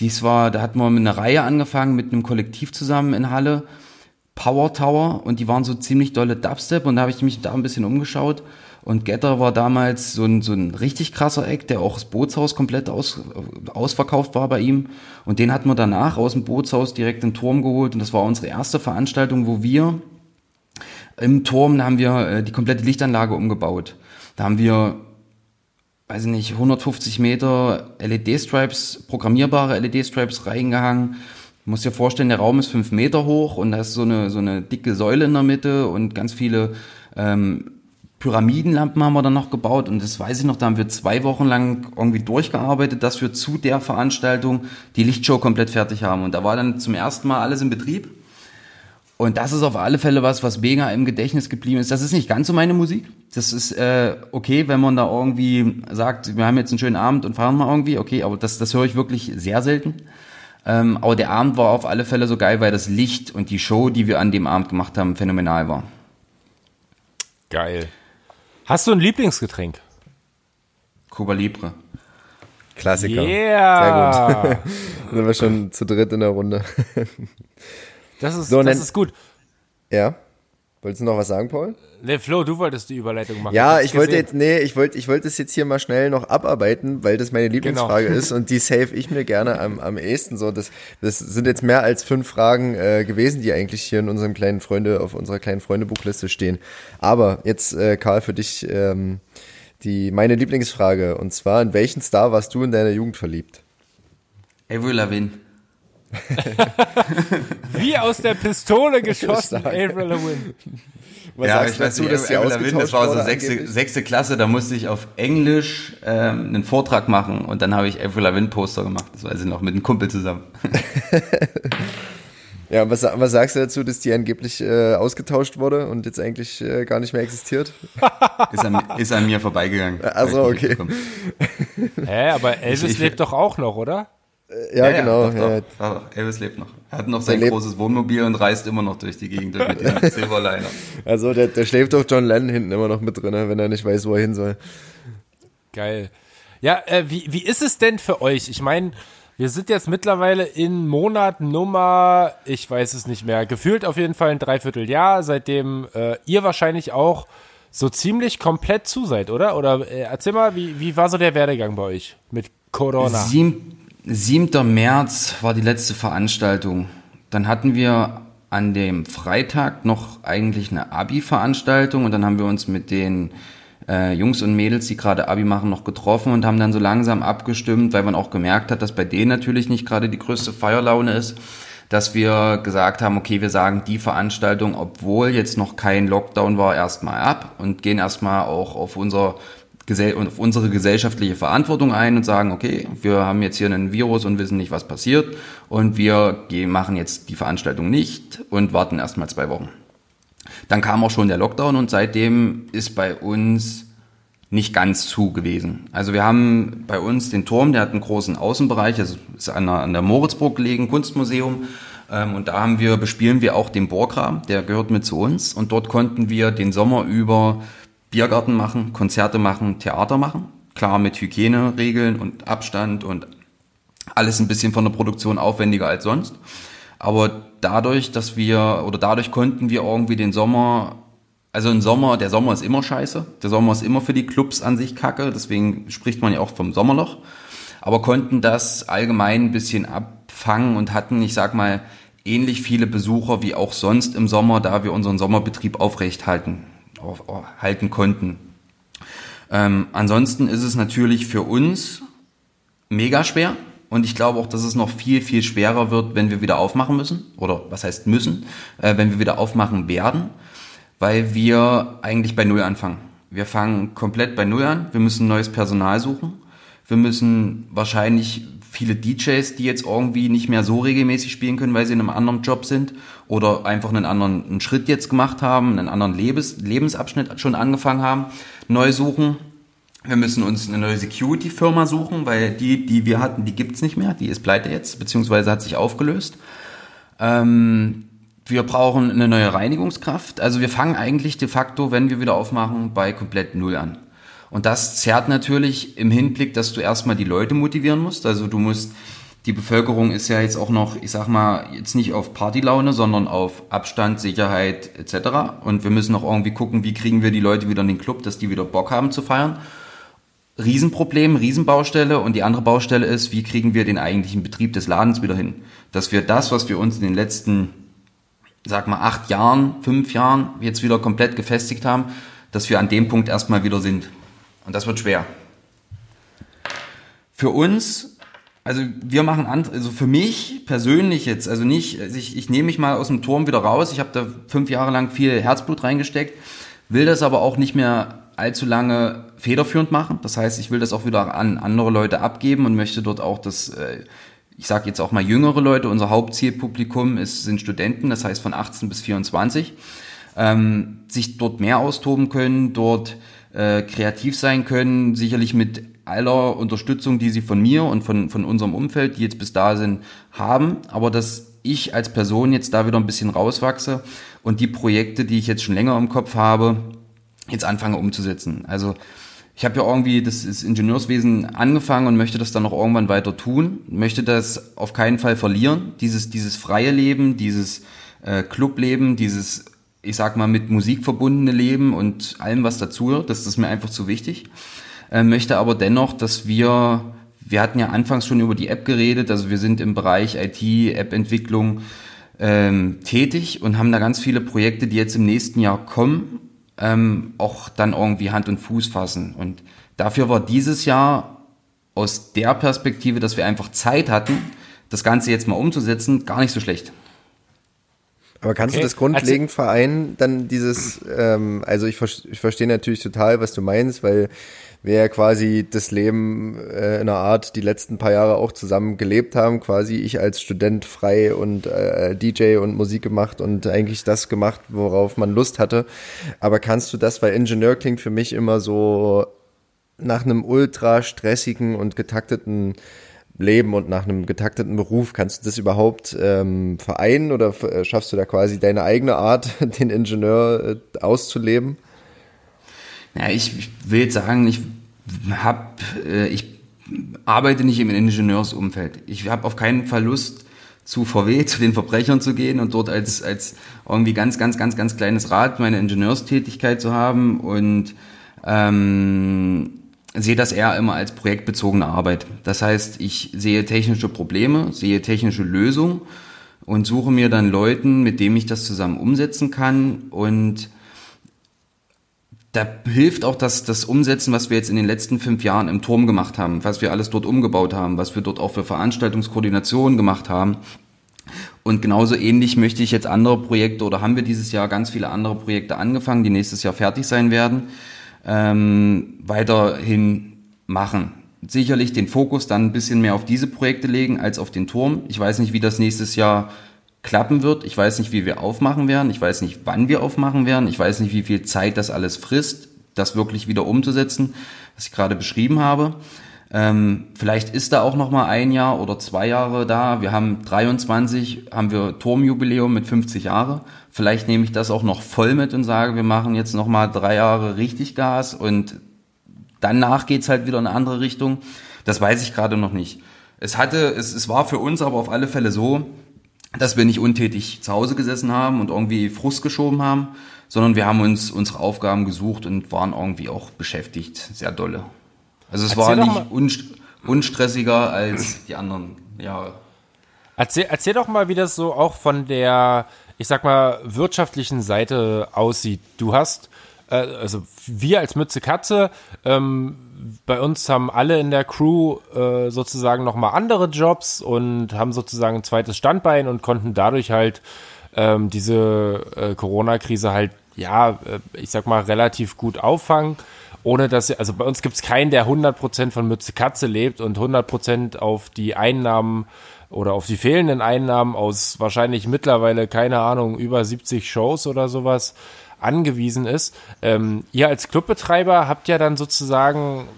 Dies war, da hatten wir mit einer Reihe angefangen, mit einem Kollektiv zusammen in Halle Power Tower und die waren so ziemlich dolle Dubstep und da habe ich mich da ein bisschen umgeschaut. Und Getter war damals so ein, so ein richtig krasser Eck, der auch das Bootshaus komplett aus, ausverkauft war bei ihm. Und den hatten wir danach aus dem Bootshaus direkt in den Turm geholt. Und das war unsere erste Veranstaltung, wo wir im Turm, da haben wir äh, die komplette Lichtanlage umgebaut. Da haben wir weiß ich nicht, 150 Meter LED-Stripes, programmierbare LED-Stripes reingehangen Du musst dir vorstellen, der Raum ist fünf Meter hoch und da ist so eine, so eine dicke Säule in der Mitte und ganz viele ähm, Pyramidenlampen haben wir dann noch gebaut und das weiß ich noch, da haben wir zwei Wochen lang irgendwie durchgearbeitet, dass wir zu der Veranstaltung die Lichtshow komplett fertig haben. Und da war dann zum ersten Mal alles in Betrieb. Und das ist auf alle Fälle was, was mega im Gedächtnis geblieben ist. Das ist nicht ganz so meine Musik. Das ist äh, okay, wenn man da irgendwie sagt, wir haben jetzt einen schönen Abend und fahren mal irgendwie, okay, aber das, das höre ich wirklich sehr selten. Ähm, aber der Abend war auf alle Fälle so geil, weil das Licht und die Show, die wir an dem Abend gemacht haben, phänomenal war. Geil. Hast du ein Lieblingsgetränk? Cuba Libre. Klassiker. Yeah. Sehr gut. sind wir schon zu dritt in der Runde. das ist, so, das ist gut. Ja. Wolltest du noch was sagen, Paul? Ne, Flo, du wolltest die Überleitung machen. Ja, ich wollte jetzt, nee, ich wollte, ich wollte es jetzt hier mal schnell noch abarbeiten, weil das meine Lieblingsfrage genau. ist und die save ich mir gerne am, am ehesten so. Das, das sind jetzt mehr als fünf Fragen äh, gewesen, die eigentlich hier in unserem kleinen Freunde, auf unserer kleinen Freundebuchliste stehen. Aber jetzt, äh, Karl, für dich ähm, die meine Lieblingsfrage und zwar: In welchen Star warst du in deiner Jugend verliebt? Avril Lavigne. Wie aus der Pistole geschossen, Avril Lavigne. Was ja, ich weiß nicht, dass sie Lavigne, das war so sechste, sechste Klasse, da musste ich auf Englisch ähm, einen Vortrag machen und dann habe ich Avril Lavigne Poster gemacht, das weiß ich noch, mit einem Kumpel zusammen. ja, was, was sagst du dazu, dass die angeblich äh, ausgetauscht wurde und jetzt eigentlich äh, gar nicht mehr existiert? ist, an, ist an mir vorbeigegangen. Also okay. Hä, aber Elvis ich, ich, lebt doch auch noch, oder? Ja, ja genau. Ja, doch, doch. Elvis lebt noch. Er hat noch sein großes Wohnmobil und reist immer noch durch die Gegend mit dem Silverliner. Also der, der schläft doch John Lennon hinten immer noch mit drin, wenn er nicht weiß, wo er hin soll. Geil. Ja, äh, wie, wie ist es denn für euch? Ich meine, Wir sind jetzt mittlerweile in Monat Nummer, ich weiß es nicht mehr, gefühlt auf jeden Fall ein Dreivierteljahr, seitdem äh, ihr wahrscheinlich auch so ziemlich komplett zu seid, oder? Oder äh, erzähl mal, wie, wie war so der Werdegang bei euch mit Corona? Sieb, 7. März war die letzte Veranstaltung. Dann hatten wir an dem Freitag noch eigentlich eine Abi-Veranstaltung und dann haben wir uns mit den äh, Jungs und Mädels, die gerade Abi machen, noch getroffen und haben dann so langsam abgestimmt, weil man auch gemerkt hat, dass bei denen natürlich nicht gerade die größte Feierlaune ist, dass wir gesagt haben, okay, wir sagen die Veranstaltung, obwohl jetzt noch kein Lockdown war, erstmal ab und gehen erstmal auch auf unser auf unsere gesellschaftliche Verantwortung ein und sagen, okay, wir haben jetzt hier einen Virus und wissen nicht, was passiert und wir machen jetzt die Veranstaltung nicht und warten erstmal zwei Wochen. Dann kam auch schon der Lockdown und seitdem ist bei uns nicht ganz zu gewesen. Also wir haben bei uns den Turm, der hat einen großen Außenbereich, also ist an der, an der Moritzburg gelegen, Kunstmuseum. Ähm, und da haben wir, bespielen wir auch den Burggraben, der gehört mit zu uns. Und dort konnten wir den Sommer über Biergarten machen, Konzerte machen, Theater machen. Klar mit Hygieneregeln und Abstand und alles ein bisschen von der Produktion aufwendiger als sonst. Aber dadurch, dass wir, oder dadurch konnten wir irgendwie den Sommer, also ein Sommer, der Sommer ist immer scheiße. Der Sommer ist immer für die Clubs an sich kacke. Deswegen spricht man ja auch vom Sommerloch. Aber konnten das allgemein ein bisschen abfangen und hatten, ich sag mal, ähnlich viele Besucher wie auch sonst im Sommer, da wir unseren Sommerbetrieb aufrecht halten, auf, halten konnten. Ähm, ansonsten ist es natürlich für uns mega schwer, und ich glaube auch, dass es noch viel, viel schwerer wird, wenn wir wieder aufmachen müssen. Oder was heißt müssen? Äh, wenn wir wieder aufmachen werden. Weil wir eigentlich bei Null anfangen. Wir fangen komplett bei Null an. Wir müssen neues Personal suchen. Wir müssen wahrscheinlich viele DJs, die jetzt irgendwie nicht mehr so regelmäßig spielen können, weil sie in einem anderen Job sind oder einfach einen anderen einen Schritt jetzt gemacht haben, einen anderen Lebens, Lebensabschnitt schon angefangen haben, neu suchen. Wir müssen uns eine neue Security-Firma suchen, weil die, die wir hatten, die gibt's nicht mehr. Die ist pleite jetzt, beziehungsweise hat sich aufgelöst. Ähm, wir brauchen eine neue Reinigungskraft. Also wir fangen eigentlich de facto, wenn wir wieder aufmachen, bei komplett Null an. Und das zerrt natürlich im Hinblick, dass du erstmal die Leute motivieren musst. Also du musst, die Bevölkerung ist ja jetzt auch noch, ich sag mal, jetzt nicht auf Partylaune, sondern auf Abstand, Sicherheit etc. Und wir müssen auch irgendwie gucken, wie kriegen wir die Leute wieder in den Club, dass die wieder Bock haben zu feiern. Riesenproblem, Riesenbaustelle und die andere Baustelle ist, wie kriegen wir den eigentlichen Betrieb des Ladens wieder hin? Dass wir das, was wir uns in den letzten, sag mal, acht Jahren, fünf Jahren jetzt wieder komplett gefestigt haben, dass wir an dem Punkt erstmal wieder sind. Und das wird schwer. Für uns, also wir machen, also für mich persönlich jetzt, also nicht, also ich, ich nehme mich mal aus dem Turm wieder raus, ich habe da fünf Jahre lang viel Herzblut reingesteckt, will das aber auch nicht mehr allzu lange federführend machen. Das heißt, ich will das auch wieder an andere Leute abgeben und möchte dort auch das, äh, ich sage jetzt auch mal jüngere Leute, unser Hauptzielpublikum ist, sind Studenten, das heißt von 18 bis 24, ähm, sich dort mehr austoben können, dort äh, kreativ sein können, sicherlich mit aller Unterstützung, die sie von mir und von, von unserem Umfeld, die jetzt bis da sind, haben, aber dass ich als Person jetzt da wieder ein bisschen rauswachse und die Projekte, die ich jetzt schon länger im Kopf habe, jetzt anfange umzusetzen. Also ich habe ja irgendwie das, das Ingenieurswesen angefangen und möchte das dann noch irgendwann weiter tun, möchte das auf keinen Fall verlieren, dieses, dieses freie Leben, dieses äh, Clubleben, dieses, ich sag mal, mit Musik verbundene Leben und allem, was dazu, das ist mir einfach zu wichtig. Äh, möchte aber dennoch, dass wir, wir hatten ja anfangs schon über die App geredet, also wir sind im Bereich IT, App-Entwicklung ähm, tätig und haben da ganz viele Projekte, die jetzt im nächsten Jahr kommen ähm, auch dann irgendwie Hand und Fuß fassen. Und dafür war dieses Jahr aus der Perspektive, dass wir einfach Zeit hatten, das Ganze jetzt mal umzusetzen, gar nicht so schlecht. Aber kannst okay. du das grundlegend also, vereinen, dann dieses, ähm, also ich, ich verstehe natürlich total, was du meinst, weil wir ja quasi das Leben äh, in einer Art die letzten paar Jahre auch zusammen gelebt haben, quasi ich als Student frei und äh, DJ und Musik gemacht und eigentlich das gemacht, worauf man Lust hatte. Aber kannst du das, weil Ingenieur klingt für mich immer so nach einem ultra stressigen und getakteten Leben und nach einem getakteten Beruf, kannst du das überhaupt ähm, vereinen oder äh, schaffst du da quasi deine eigene Art, den Ingenieur äh, auszuleben? Ja, ich, ich will sagen, ich hab, äh, ich arbeite nicht im Ingenieursumfeld. Ich habe auf keinen Fall Lust, zu VW, zu den Verbrechern zu gehen und dort als, als irgendwie ganz, ganz, ganz, ganz kleines Rad meine Ingenieurstätigkeit zu haben und ähm, sehe das eher immer als projektbezogene Arbeit. Das heißt, ich sehe technische Probleme, sehe technische Lösungen und suche mir dann Leuten, mit denen ich das zusammen umsetzen kann und da hilft auch das, das Umsetzen, was wir jetzt in den letzten fünf Jahren im Turm gemacht haben, was wir alles dort umgebaut haben, was wir dort auch für Veranstaltungskoordinationen gemacht haben. Und genauso ähnlich möchte ich jetzt andere Projekte oder haben wir dieses Jahr ganz viele andere Projekte angefangen, die nächstes Jahr fertig sein werden, ähm, weiterhin machen. Sicherlich den Fokus dann ein bisschen mehr auf diese Projekte legen als auf den Turm. Ich weiß nicht, wie das nächstes Jahr klappen wird. Ich weiß nicht, wie wir aufmachen werden. Ich weiß nicht, wann wir aufmachen werden. Ich weiß nicht, wie viel Zeit das alles frisst, das wirklich wieder umzusetzen, was ich gerade beschrieben habe. Ähm, vielleicht ist da auch noch mal ein Jahr oder zwei Jahre da. Wir haben 23, haben wir Turmjubiläum mit 50 Jahre. Vielleicht nehme ich das auch noch voll mit und sage, wir machen jetzt noch mal drei Jahre richtig Gas und danach geht's halt wieder in eine andere Richtung. Das weiß ich gerade noch nicht. Es hatte, es, es war für uns aber auf alle Fälle so, dass wir nicht untätig zu Hause gesessen haben und irgendwie Frust geschoben haben, sondern wir haben uns unsere Aufgaben gesucht und waren irgendwie auch beschäftigt, sehr dolle. Also es erzähl war nicht unst unstressiger als die anderen Jahre. Erzähl, erzähl doch mal, wie das so auch von der, ich sag mal, wirtschaftlichen Seite aussieht. Du hast, äh, also wir als Mütze Katze, ähm, bei uns haben alle in der Crew äh, sozusagen nochmal andere Jobs und haben sozusagen ein zweites Standbein und konnten dadurch halt ähm, diese äh, Corona-Krise halt, ja, äh, ich sag mal, relativ gut auffangen. Ohne dass, also bei uns gibt es keinen, der 100% von Mütze Katze lebt und 100% auf die Einnahmen oder auf die fehlenden Einnahmen aus wahrscheinlich mittlerweile, keine Ahnung, über 70 Shows oder sowas angewiesen ist. Ähm, ihr als Clubbetreiber habt ja dann sozusagen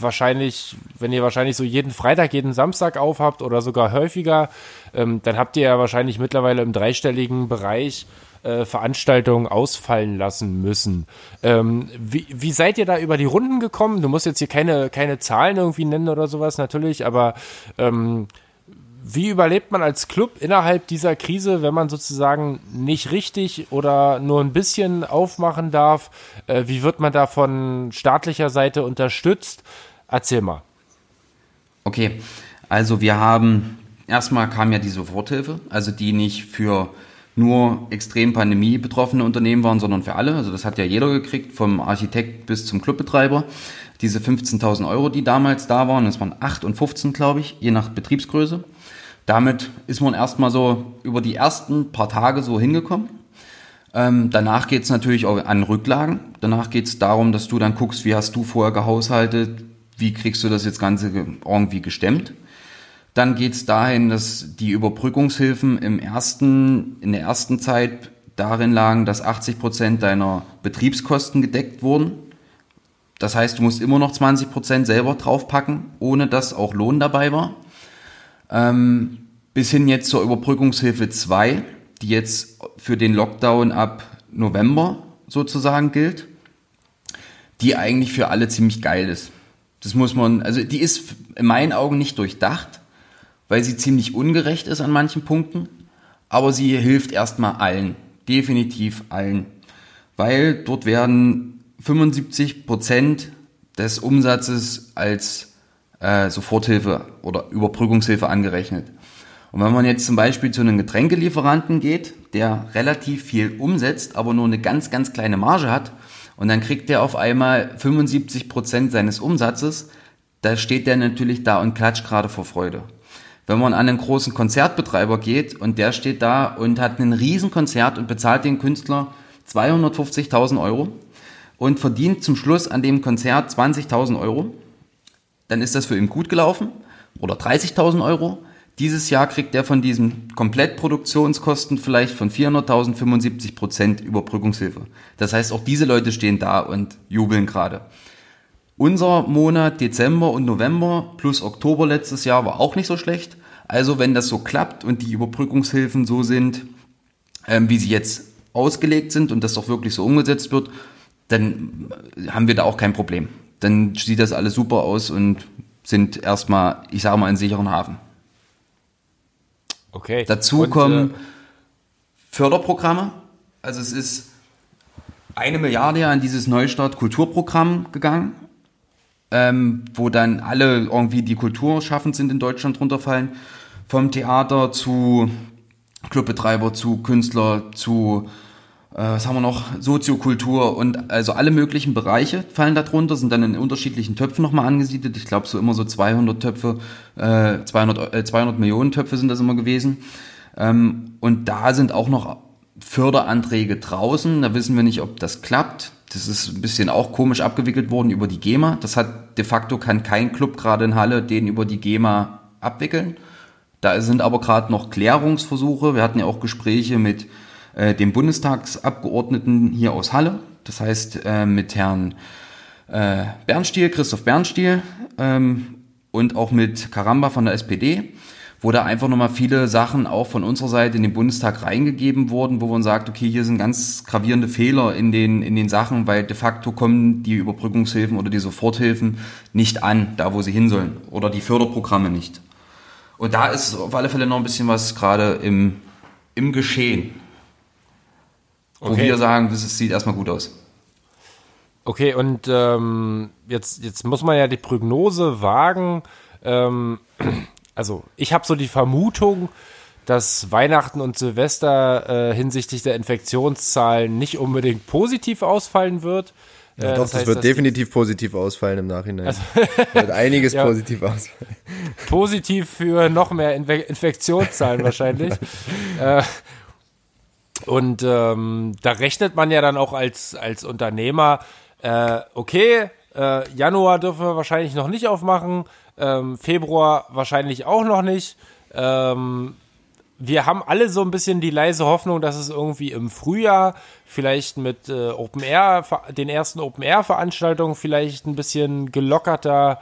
wahrscheinlich, wenn ihr wahrscheinlich so jeden Freitag, jeden Samstag aufhabt oder sogar häufiger, ähm, dann habt ihr ja wahrscheinlich mittlerweile im dreistelligen Bereich äh, Veranstaltungen ausfallen lassen müssen. Ähm, wie, wie seid ihr da über die Runden gekommen? Du musst jetzt hier keine, keine Zahlen irgendwie nennen oder sowas natürlich, aber ähm, wie überlebt man als Club innerhalb dieser Krise, wenn man sozusagen nicht richtig oder nur ein bisschen aufmachen darf? Äh, wie wird man da von staatlicher Seite unterstützt? Erzähl mal. Okay, also wir haben, erstmal kam ja die Soforthilfe, also die nicht für nur extrem Pandemie betroffene Unternehmen waren, sondern für alle. Also das hat ja jeder gekriegt, vom Architekt bis zum Clubbetreiber. Diese 15.000 Euro, die damals da waren, das waren 8 und 15, glaube ich, je nach Betriebsgröße. Damit ist man erstmal so über die ersten paar Tage so hingekommen. Ähm, danach geht es natürlich auch an Rücklagen. Danach geht es darum, dass du dann guckst, wie hast du vorher gehaushaltet, wie kriegst du das jetzt Ganze irgendwie gestemmt. Dann geht es dahin, dass die Überbrückungshilfen im ersten, in der ersten Zeit darin lagen, dass 80 Prozent deiner Betriebskosten gedeckt wurden. Das heißt, du musst immer noch 20 Prozent selber draufpacken, ohne dass auch Lohn dabei war. Ähm, bis hin jetzt zur Überbrückungshilfe 2, die jetzt für den Lockdown ab November sozusagen gilt, die eigentlich für alle ziemlich geil ist. Das muss man, also die ist in meinen Augen nicht durchdacht, weil sie ziemlich ungerecht ist an manchen Punkten, aber sie hilft erstmal allen, definitiv allen, weil dort werden 75 Prozent des Umsatzes als äh, Soforthilfe oder Überbrückungshilfe angerechnet. Und wenn man jetzt zum Beispiel zu einem Getränkelieferanten geht, der relativ viel umsetzt, aber nur eine ganz, ganz kleine Marge hat, und dann kriegt der auf einmal 75 Prozent seines Umsatzes, da steht der natürlich da und klatscht gerade vor Freude. Wenn man an einen großen Konzertbetreiber geht und der steht da und hat einen riesen Konzert und bezahlt den Künstler 250.000 Euro und verdient zum Schluss an dem Konzert 20.000 Euro, dann ist das für ihn gut gelaufen oder 30.000 Euro. Dieses Jahr kriegt er von diesen Komplettproduktionskosten vielleicht von 400.000 75 Prozent Überbrückungshilfe. Das heißt, auch diese Leute stehen da und jubeln gerade. Unser Monat Dezember und November plus Oktober letztes Jahr war auch nicht so schlecht. Also wenn das so klappt und die Überbrückungshilfen so sind, ähm, wie sie jetzt ausgelegt sind und das auch wirklich so umgesetzt wird, dann haben wir da auch kein Problem dann sieht das alles super aus und sind erstmal, ich sage mal, in sicheren Hafen. Okay. Dazu Und, kommen äh, Förderprogramme. Also es ist eine Milliarde an dieses Neustart Kulturprogramm gegangen, ähm, wo dann alle irgendwie die kulturschaffend sind in Deutschland runterfallen. Vom Theater zu Clubbetreiber, zu Künstler, zu äh, was haben wir noch, Soziokultur und also alle möglichen Bereiche fallen darunter, sind dann in unterschiedlichen Töpfen nochmal angesiedelt. Ich glaube so immer so 200 Töpfe, äh, 200, äh, 200 Millionen Töpfe sind das immer gewesen. Ähm, und da sind auch noch Förderanträge draußen. Da wissen wir nicht, ob das klappt. Das ist ein bisschen auch komisch abgewickelt worden über die GEMA. Das hat de facto kann kein Club gerade in Halle den über die GEMA abwickeln. Da sind aber gerade noch Klärungsversuche. Wir hatten ja auch Gespräche mit äh, dem Bundestagsabgeordneten hier aus Halle. Das heißt äh, mit Herrn äh, Bernstiel, Christoph Bernstiel ähm, und auch mit Karamba von der SPD wo da einfach nochmal viele Sachen auch von unserer Seite in den Bundestag reingegeben wurden, wo man sagt, okay, hier sind ganz gravierende Fehler in den, in den Sachen, weil de facto kommen die Überbrückungshilfen oder die Soforthilfen nicht an, da wo sie hin sollen, oder die Förderprogramme nicht. Und da ist auf alle Fälle noch ein bisschen was gerade im, im Geschehen. Wo Okay. wir sagen, das ist- sieht erstmal gut aus. Okay, und ähm, jetzt, jetzt muss man ja die Prognose wagen. Ähm, also ich habe so die Vermutung, dass Weihnachten und Silvester äh, hinsichtlich der Infektionszahlen nicht unbedingt positiv ausfallen wird. Äh, Doch, das, heißt, wird definitiv positiv ausfallen im Nachhinein. wird einiges Ja. positiv ausfallen. positiv für noch mehr Inve Infektionszahlen wahrscheinlich. äh, und ähm, da rechnet man ja dann auch als, als Unternehmer, äh, okay, äh, Januar dürfen wir wahrscheinlich noch nicht aufmachen, ähm, Februar wahrscheinlich auch noch nicht. Ähm, wir haben alle so ein bisschen die leise Hoffnung, dass es irgendwie im Frühjahr vielleicht mit äh, Open Air, den ersten Open Air Veranstaltungen vielleicht ein bisschen gelockerter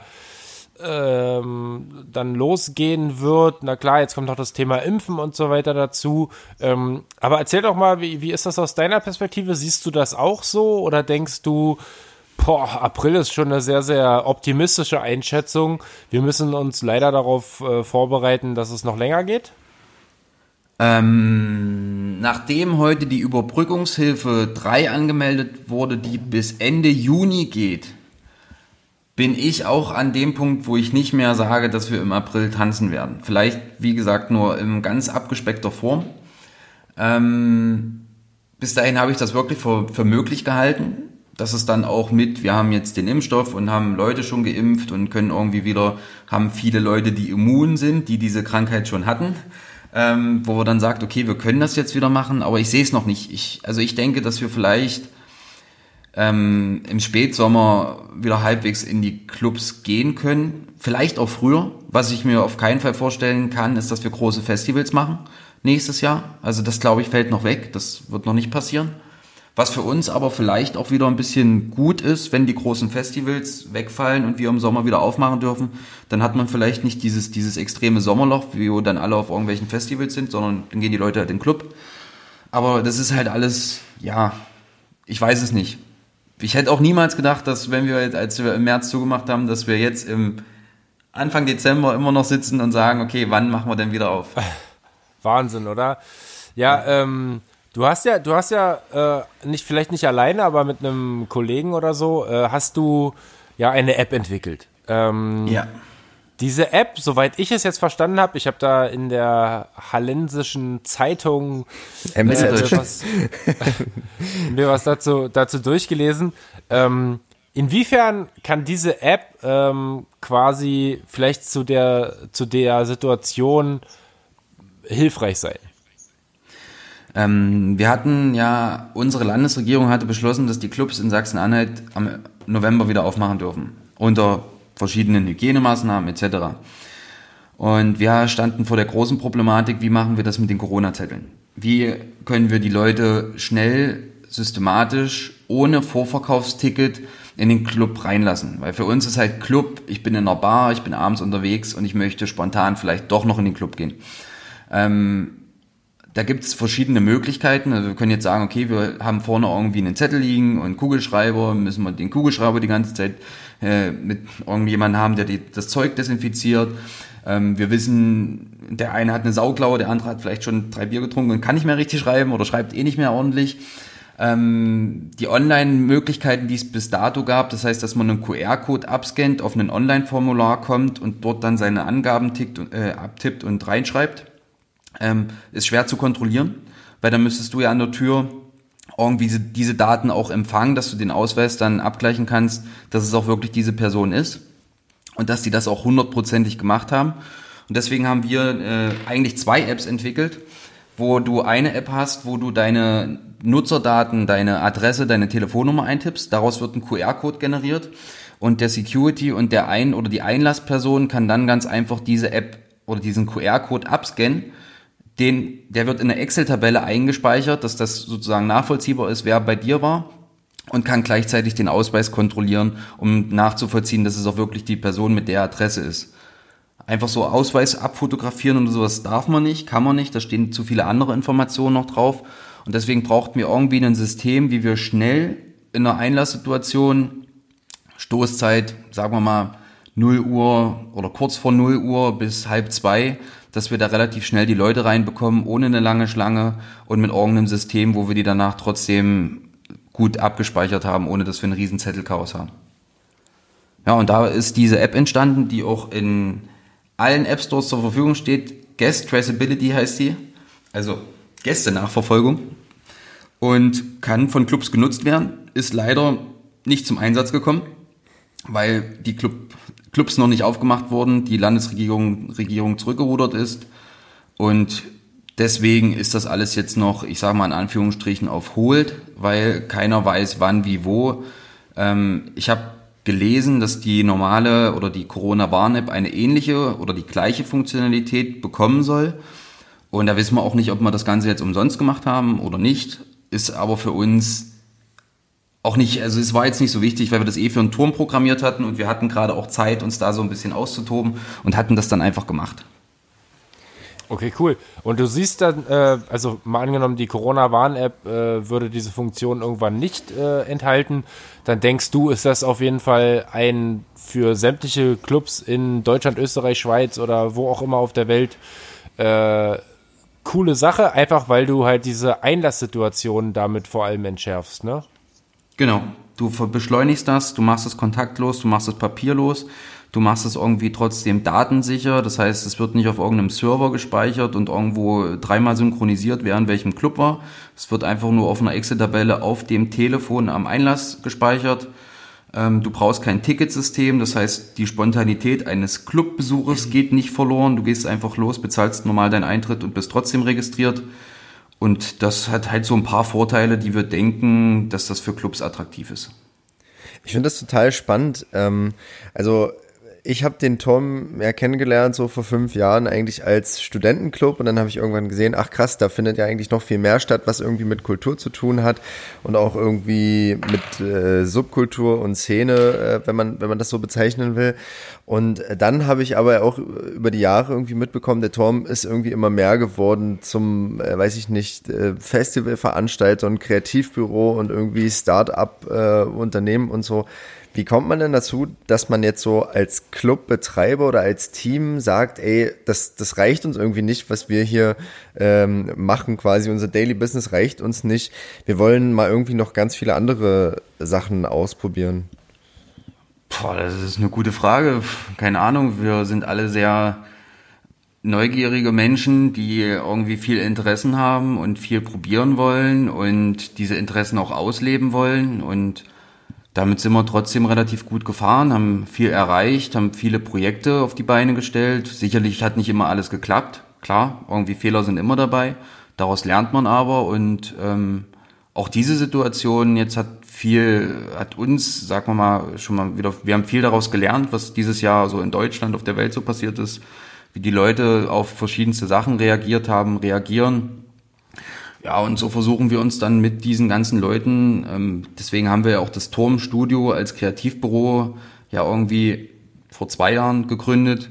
ähm, dann losgehen wird. Na klar, jetzt kommt noch das Thema Impfen und so weiter dazu. Ähm, aber erzähl doch mal, wie, wie ist das aus deiner Perspektive? Siehst du das auch so oder denkst du, boah, April ist schon eine sehr, sehr optimistische Einschätzung. Wir müssen uns leider darauf äh, vorbereiten, dass es noch länger geht? Ähm, nachdem heute die Überbrückungshilfe 3 angemeldet wurde, die bis Ende Juni geht, bin ich auch an dem Punkt, wo ich nicht mehr sage, dass wir im April tanzen werden. Vielleicht, wie gesagt, nur in ganz abgespeckter Form. Ähm, bis dahin habe ich das wirklich für, für möglich gehalten, dass es dann auch mit, wir haben jetzt den Impfstoff und haben Leute schon geimpft und können irgendwie wieder, haben viele Leute, die immun sind, die diese Krankheit schon hatten, ähm, wo wir dann sagt, okay, wir können das jetzt wieder machen, aber ich sehe es noch nicht. Ich, also ich denke, dass wir vielleicht ähm, im Spätsommer wieder halbwegs in die Clubs gehen können. Vielleicht auch früher. Was ich mir auf keinen Fall vorstellen kann, ist, dass wir große Festivals machen nächstes Jahr. Also das, glaube ich, fällt noch weg. Das wird noch nicht passieren. Was für uns aber vielleicht auch wieder ein bisschen gut ist, wenn die großen Festivals wegfallen und wir im Sommer wieder aufmachen dürfen, dann hat man vielleicht nicht dieses, dieses extreme Sommerloch, wie wo dann alle auf irgendwelchen Festivals sind, sondern dann gehen die Leute halt in den Club. Aber das ist halt alles, ja, ich weiß es nicht. Ich hätte auch niemals gedacht, dass wenn wir jetzt, als wir im März zugemacht haben, dass wir jetzt im Anfang Dezember immer noch sitzen und sagen, okay, wann machen wir denn wieder auf? Wahnsinn, oder? Ja, ähm, du hast ja, du hast ja äh, nicht vielleicht nicht alleine, aber mit einem Kollegen oder so äh, hast du ja eine App entwickelt. Ähm, Ja. Diese App, soweit ich es jetzt verstanden habe, ich habe da in der hallensischen Zeitung äh, was, mir was dazu, dazu durchgelesen. Ähm, inwiefern kann diese App ähm, quasi vielleicht zu der, zu der Situation hilfreich sein? Ähm, wir hatten ja, unsere Landesregierung hatte beschlossen, dass die Clubs in Sachsen-Anhalt am November wieder aufmachen dürfen. Unter verschiedenen Hygienemaßnahmen etc. Und wir standen vor der großen Problematik, wie machen wir das mit den Corona-Zetteln? Wie können wir die Leute schnell, systematisch, ohne Vorverkaufsticket in den Club reinlassen? Weil für uns ist halt Club, ich bin in einer Bar, ich bin abends unterwegs und ich möchte spontan vielleicht doch noch in den Club gehen. Ähm, da gibt es verschiedene Möglichkeiten. Also wir können jetzt sagen, okay, wir haben vorne irgendwie einen Zettel liegen und einen Kugelschreiber, müssen wir den Kugelschreiber die ganze Zeit äh, mit irgendjemandem haben, der die, das Zeug desinfiziert. Ähm, wir wissen, der eine hat eine Sauklaue, der andere hat vielleicht schon drei Bier getrunken und kann nicht mehr richtig schreiben oder schreibt eh nicht mehr ordentlich. Ähm, die Online-Möglichkeiten, die es bis dato gab, das heißt, dass man einen QR-Code abscannt, auf ein Online-Formular kommt und dort dann seine Angaben tickt, äh, abtippt und reinschreibt, ähm, ist schwer zu kontrollieren, weil dann müsstest du ja an der Tür irgendwie diese, Daten auch empfangen, dass du den Ausweis dann abgleichen kannst, dass es auch wirklich diese Person ist und dass die das auch hundertprozentig gemacht haben. Und deswegen haben wir äh, eigentlich zwei Apps entwickelt, wo du eine App hast, wo du deine Nutzerdaten, deine Adresse, deine Telefonnummer eintippst. Daraus wird ein QR-Code generiert und der Security und der Ein- oder die Einlassperson kann dann ganz einfach diese App oder diesen QR-Code abscannen. Den, der wird in eine Excel-Tabelle eingespeichert, dass das sozusagen nachvollziehbar ist, wer bei dir war und kann gleichzeitig den Ausweis kontrollieren, um nachzuvollziehen, dass es auch wirklich die Person mit der Adresse ist. Einfach so Ausweis abfotografieren und sowas darf man nicht, kann man nicht, da stehen zu viele andere Informationen noch drauf. Und deswegen brauchten wir irgendwie ein System, wie wir schnell in einer Einlasssituation, Stoßzeit, sagen wir mal 0 Uhr oder kurz vor 0 Uhr bis halb zwei, dass wir da relativ schnell die Leute reinbekommen, ohne eine lange Schlange und mit irgendeinem System, wo wir die danach trotzdem gut abgespeichert haben, ohne dass wir einen riesen Zettelchaos haben. Ja, und da ist diese App entstanden, die auch in allen App Stores zur Verfügung steht. Guest Traceability heißt sie. Also Gäste-Nachverfolgung. Und kann von Clubs genutzt werden. Ist leider nicht zum Einsatz gekommen, weil die Club, Clubs noch nicht aufgemacht wurden, die Landesregierung Regierung zurückgerudert ist. Und deswegen ist das alles jetzt noch, ich sage mal in Anführungsstrichen, auf Hold, weil keiner weiß, wann, wie, wo. Ähm, ich habe gelesen, dass die normale oder die Corona-Warn-App eine ähnliche oder die gleiche Funktionalität bekommen soll. Und da wissen wir auch nicht, ob wir das Ganze jetzt umsonst gemacht haben oder nicht. Ist aber für uns auch nicht, also es war jetzt nicht so wichtig, weil wir das eh für einen Turm programmiert hatten und wir hatten gerade auch Zeit, uns da so ein bisschen auszutoben und hatten das dann einfach gemacht. Okay, cool. Und du siehst dann, äh, also mal angenommen, die Corona-Warn-App äh, würde diese Funktion irgendwann nicht äh, enthalten, dann denkst du, ist das auf jeden Fall ein für sämtliche Clubs in Deutschland, Österreich, Schweiz oder wo auch immer auf der Welt äh, coole Sache, einfach weil du halt diese Einlasssituation damit vor allem entschärfst, ne? Genau. Du beschleunigst das, du machst es kontaktlos, du machst es papierlos Du machst es irgendwie trotzdem datensicher, das heißt, es wird nicht auf irgendeinem Server gespeichert und irgendwo dreimal synchronisiert, wer in welchem Club war. Es wird einfach nur auf einer Excel-Tabelle auf dem Telefon am Einlass gespeichert. Ähm, du brauchst kein Ticketsystem, das heißt, die Spontanität eines Clubbesuches geht nicht verloren. Du gehst einfach los, bezahlst normal deinen Eintritt und bist trotzdem registriert. Und das hat halt so ein paar Vorteile, die wir denken, dass das für Clubs attraktiv ist. Ich finde das total spannend. Ähm, also ich habe den Tom ja kennengelernt, so vor fünf Jahren, eigentlich als Studentenclub. Und dann habe ich irgendwann gesehen, ach krass, da findet ja eigentlich noch viel mehr statt, was irgendwie mit Kultur zu tun hat und auch irgendwie mit äh, Subkultur und Szene, äh, wenn man, wenn man das so bezeichnen will. Und dann habe ich aber auch über die Jahre irgendwie mitbekommen, der Tom ist irgendwie immer mehr geworden zum, äh, weiß ich nicht, äh, Festivalveranstalter und Kreativbüro und irgendwie Start-up-Unternehmen äh, und so. Wie kommt man denn dazu, dass man jetzt so als Clubbetreiber oder als Team sagt, ey, das, das reicht uns irgendwie nicht, was wir hier ähm, machen, quasi unser Daily Business reicht uns nicht. Wir wollen mal irgendwie noch ganz viele andere Sachen ausprobieren. Boah, das ist eine gute Frage. Keine Ahnung, wir sind alle sehr neugierige Menschen, die irgendwie viel Interessen haben und viel probieren wollen und diese Interessen auch ausleben wollen und damit sind wir trotzdem relativ gut gefahren, haben viel erreicht, haben viele Projekte auf die Beine gestellt. Sicherlich hat nicht immer alles geklappt. Klar, irgendwie Fehler sind immer dabei. Daraus lernt man aber und ähm, auch diese Situation jetzt hat viel, hat uns, sagen wir mal, schon mal wieder, wir haben viel daraus gelernt, was dieses Jahr so in Deutschland, auf der Welt so passiert ist, wie die Leute auf verschiedenste Sachen reagiert haben, reagieren ja, und so versuchen wir uns dann mit diesen ganzen Leuten, ähm, deswegen haben wir ja auch das Turmstudio als Kreativbüro ja irgendwie vor zwei Jahren gegründet,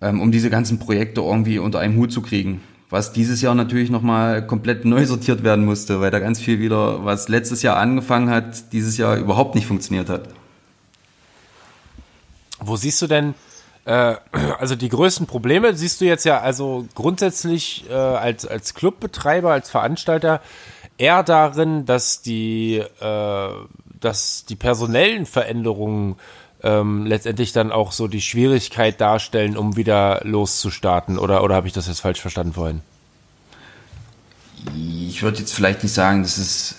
ähm, um diese ganzen Projekte irgendwie unter einem Hut zu kriegen. was dieses Jahr natürlich nochmal komplett neu sortiert werden musste, weil da ganz viel wieder, was letztes Jahr angefangen hat, dieses Jahr überhaupt nicht funktioniert hat. Wo siehst du denn, äh, also die größten Probleme siehst du jetzt ja also grundsätzlich äh, als, als Clubbetreiber, als Veranstalter eher darin, dass die, äh, dass die personellen Veränderungen ähm, letztendlich dann auch so die Schwierigkeit darstellen, um wieder loszustarten? Oder, oder habe ich das jetzt falsch verstanden vorhin? Ich würde jetzt vielleicht nicht sagen, dass es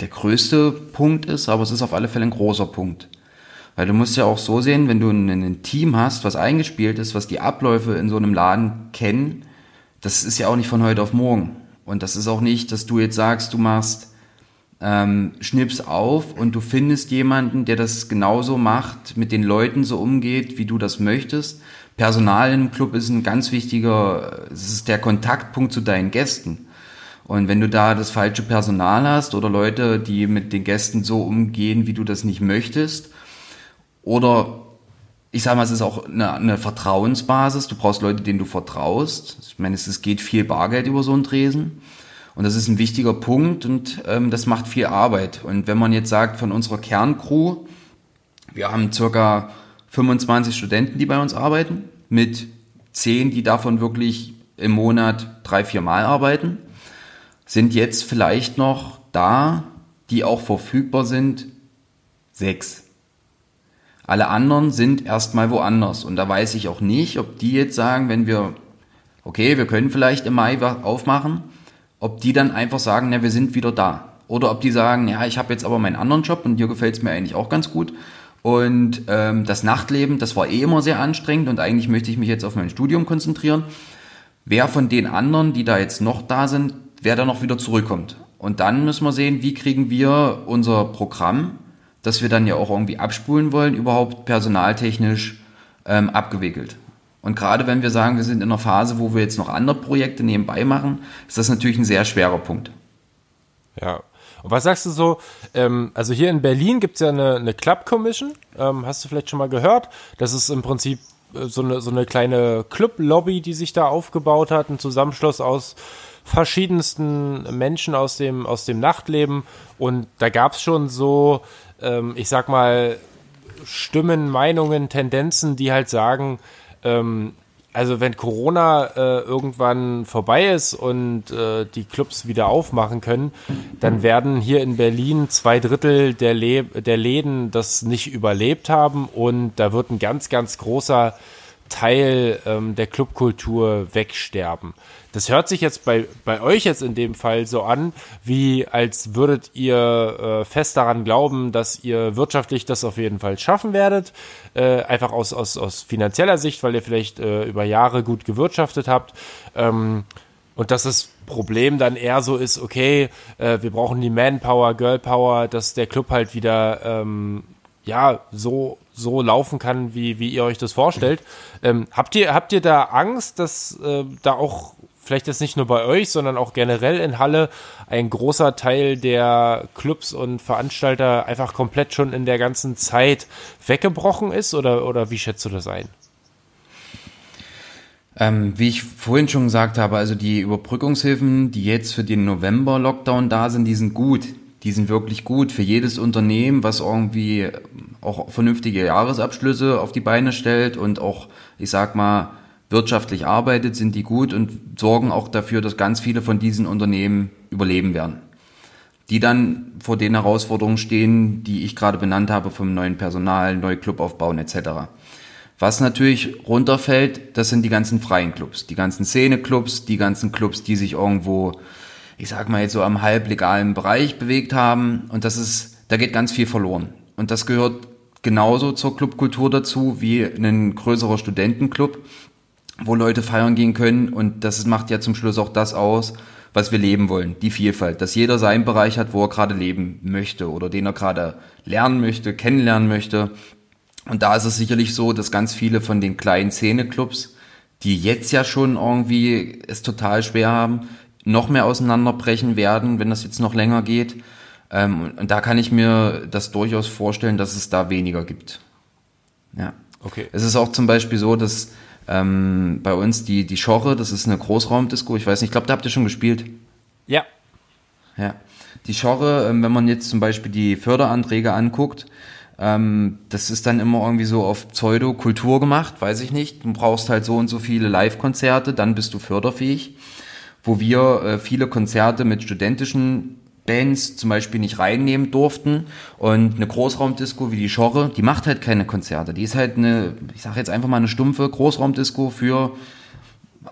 der größte Punkt ist, aber es ist auf alle Fälle ein großer Punkt. Weil du musst ja auch so sehen, wenn du ein Team hast, was eingespielt ist, was die Abläufe in so einem Laden kennen, das ist ja auch nicht von heute auf morgen. Und das ist auch nicht, dass du jetzt sagst, du machst ähm, schnips auf und du findest jemanden, der das genauso macht, mit den Leuten so umgeht, wie du das möchtest. Personal im Club ist ein ganz wichtiger, es ist der Kontaktpunkt zu deinen Gästen. Und wenn du da das falsche Personal hast oder Leute, die mit den Gästen so umgehen, wie du das nicht möchtest, oder ich sage mal, es ist auch eine, eine, Vertrauensbasis. Du brauchst Leute, denen du vertraust. Ich meine, es geht viel Bargeld über so einen Tresen. Und das ist ein wichtiger Punkt und ähm, das macht viel Arbeit. Und wenn man jetzt sagt, von unserer Kerncrew, wir haben circa 25 Studenten, die bei uns arbeiten, mit 10, die davon wirklich im Monat drei, vier Mal arbeiten, sind jetzt vielleicht noch da, die auch verfügbar sind, sechs. Alle anderen sind erstmal woanders. Und da weiß ich auch nicht, ob die jetzt sagen, wenn wir, okay, wir können vielleicht im Mai aufmachen, ob die dann einfach sagen, na, wir sind wieder da. Oder ob die sagen, ja, ich habe jetzt aber meinen anderen Job und hier gefällt es mir eigentlich auch ganz gut. Und ähm, das Nachtleben, das war eh immer sehr anstrengend und eigentlich möchte ich mich jetzt auf mein Studium konzentrieren. Wer von den anderen, die da jetzt noch da sind, wer da noch wieder zurückkommt. Und dann müssen wir sehen, wie kriegen wir unser Programm, das wir dann ja auch irgendwie abspulen wollen, überhaupt personaltechnisch ähm, abgewickelt. Und gerade wenn wir sagen, wir sind in einer Phase, wo wir jetzt noch andere Projekte nebenbei machen, ist das natürlich ein sehr schwerer Punkt. Ja. Und was sagst du so? Ähm, also hier in Berlin gibt es ja eine, eine Club Commission. Ähm, hast du vielleicht schon mal gehört? Das ist im Prinzip äh, so eine, so eine kleine Club-Lobby, die sich da aufgebaut hat, ein Zusammenschluss aus verschiedensten Menschen aus dem, aus dem Nachtleben. Und da gab es schon so, ähm, ich sag mal, Stimmen, Meinungen, Tendenzen, die halt sagen, ähm, also wenn Corona äh, irgendwann vorbei ist und äh, die Clubs wieder aufmachen können, dann werden hier in Berlin zwei Drittel der, Le der Läden das nicht überlebt haben und da wird ein ganz, ganz großer Teil ähm, der Clubkultur wegsterben. Das hört sich jetzt bei, bei euch jetzt in dem Fall so an, wie als würdet ihr äh, fest daran glauben, dass ihr wirtschaftlich das auf jeden Fall schaffen werdet. Äh, einfach aus, aus, aus finanzieller Sicht, weil ihr vielleicht äh, über Jahre gut gewirtschaftet habt. Ähm, und dass das Problem dann eher so ist, okay, äh, wir brauchen die Manpower, Girlpower, dass der Club halt wieder ähm, ja so so laufen kann, wie, wie ihr euch das vorstellt. Ähm, habt, ihr, habt ihr da Angst, dass äh, da auch vielleicht jetzt nicht nur bei euch, sondern auch generell in Halle ein großer Teil der Clubs und Veranstalter einfach komplett schon in der ganzen Zeit weggebrochen ist? Oder, oder wie schätzt du das ein? Ähm, wie ich vorhin schon gesagt habe, also die Überbrückungshilfen, die jetzt für den November-Lockdown da sind, die sind gut. Die sind wirklich gut für jedes Unternehmen, was irgendwie auch vernünftige Jahresabschlüsse auf die Beine stellt und auch, ich sag mal, wirtschaftlich arbeitet, sind die gut und sorgen auch dafür, dass ganz viele von diesen Unternehmen überleben werden. Die dann vor den Herausforderungen stehen, die ich gerade benannt habe, vom neuen Personal, neue Club aufbauen etc. Was natürlich runterfällt, das sind die ganzen freien Clubs, die ganzen Szeneclubs, die ganzen Clubs, die sich irgendwo, ich sag mal jetzt so am halblegalen Bereich bewegt haben und das ist, da geht ganz viel verloren. Und das gehört genauso zur Clubkultur dazu wie ein größerer Studentenclub, wo Leute feiern gehen können. Und das macht ja zum Schluss auch das aus, was wir leben wollen, die Vielfalt. Dass jeder seinen Bereich hat, wo er gerade leben möchte oder den er gerade lernen möchte, kennenlernen möchte. Und da ist es sicherlich so, dass ganz viele von den kleinen Szeneclubs, die jetzt ja schon irgendwie es total schwer haben, noch mehr auseinanderbrechen werden, wenn das jetzt noch länger geht. Ähm, und da kann ich mir das durchaus vorstellen, dass es da weniger gibt. Ja. Okay. Es ist auch zum Beispiel so, dass ähm, bei uns die, die Schorre, das ist eine Großraumdisco, ich weiß nicht, ich glaube, da habt ihr schon gespielt. Ja. Ja. Die Schorre, ähm, wenn man jetzt zum Beispiel die Förderanträge anguckt, ähm, das ist dann immer irgendwie so auf Pseudo-Kultur gemacht, weiß ich nicht. Du brauchst halt so und so viele Live-Konzerte, dann bist du förderfähig. Wo wir äh, viele Konzerte mit studentischen Bands zum Beispiel nicht reinnehmen durften. Und eine Großraumdisco wie die Schorre, die macht halt keine Konzerte. Die ist halt eine, ich sage jetzt einfach mal eine stumpfe Großraumdisco für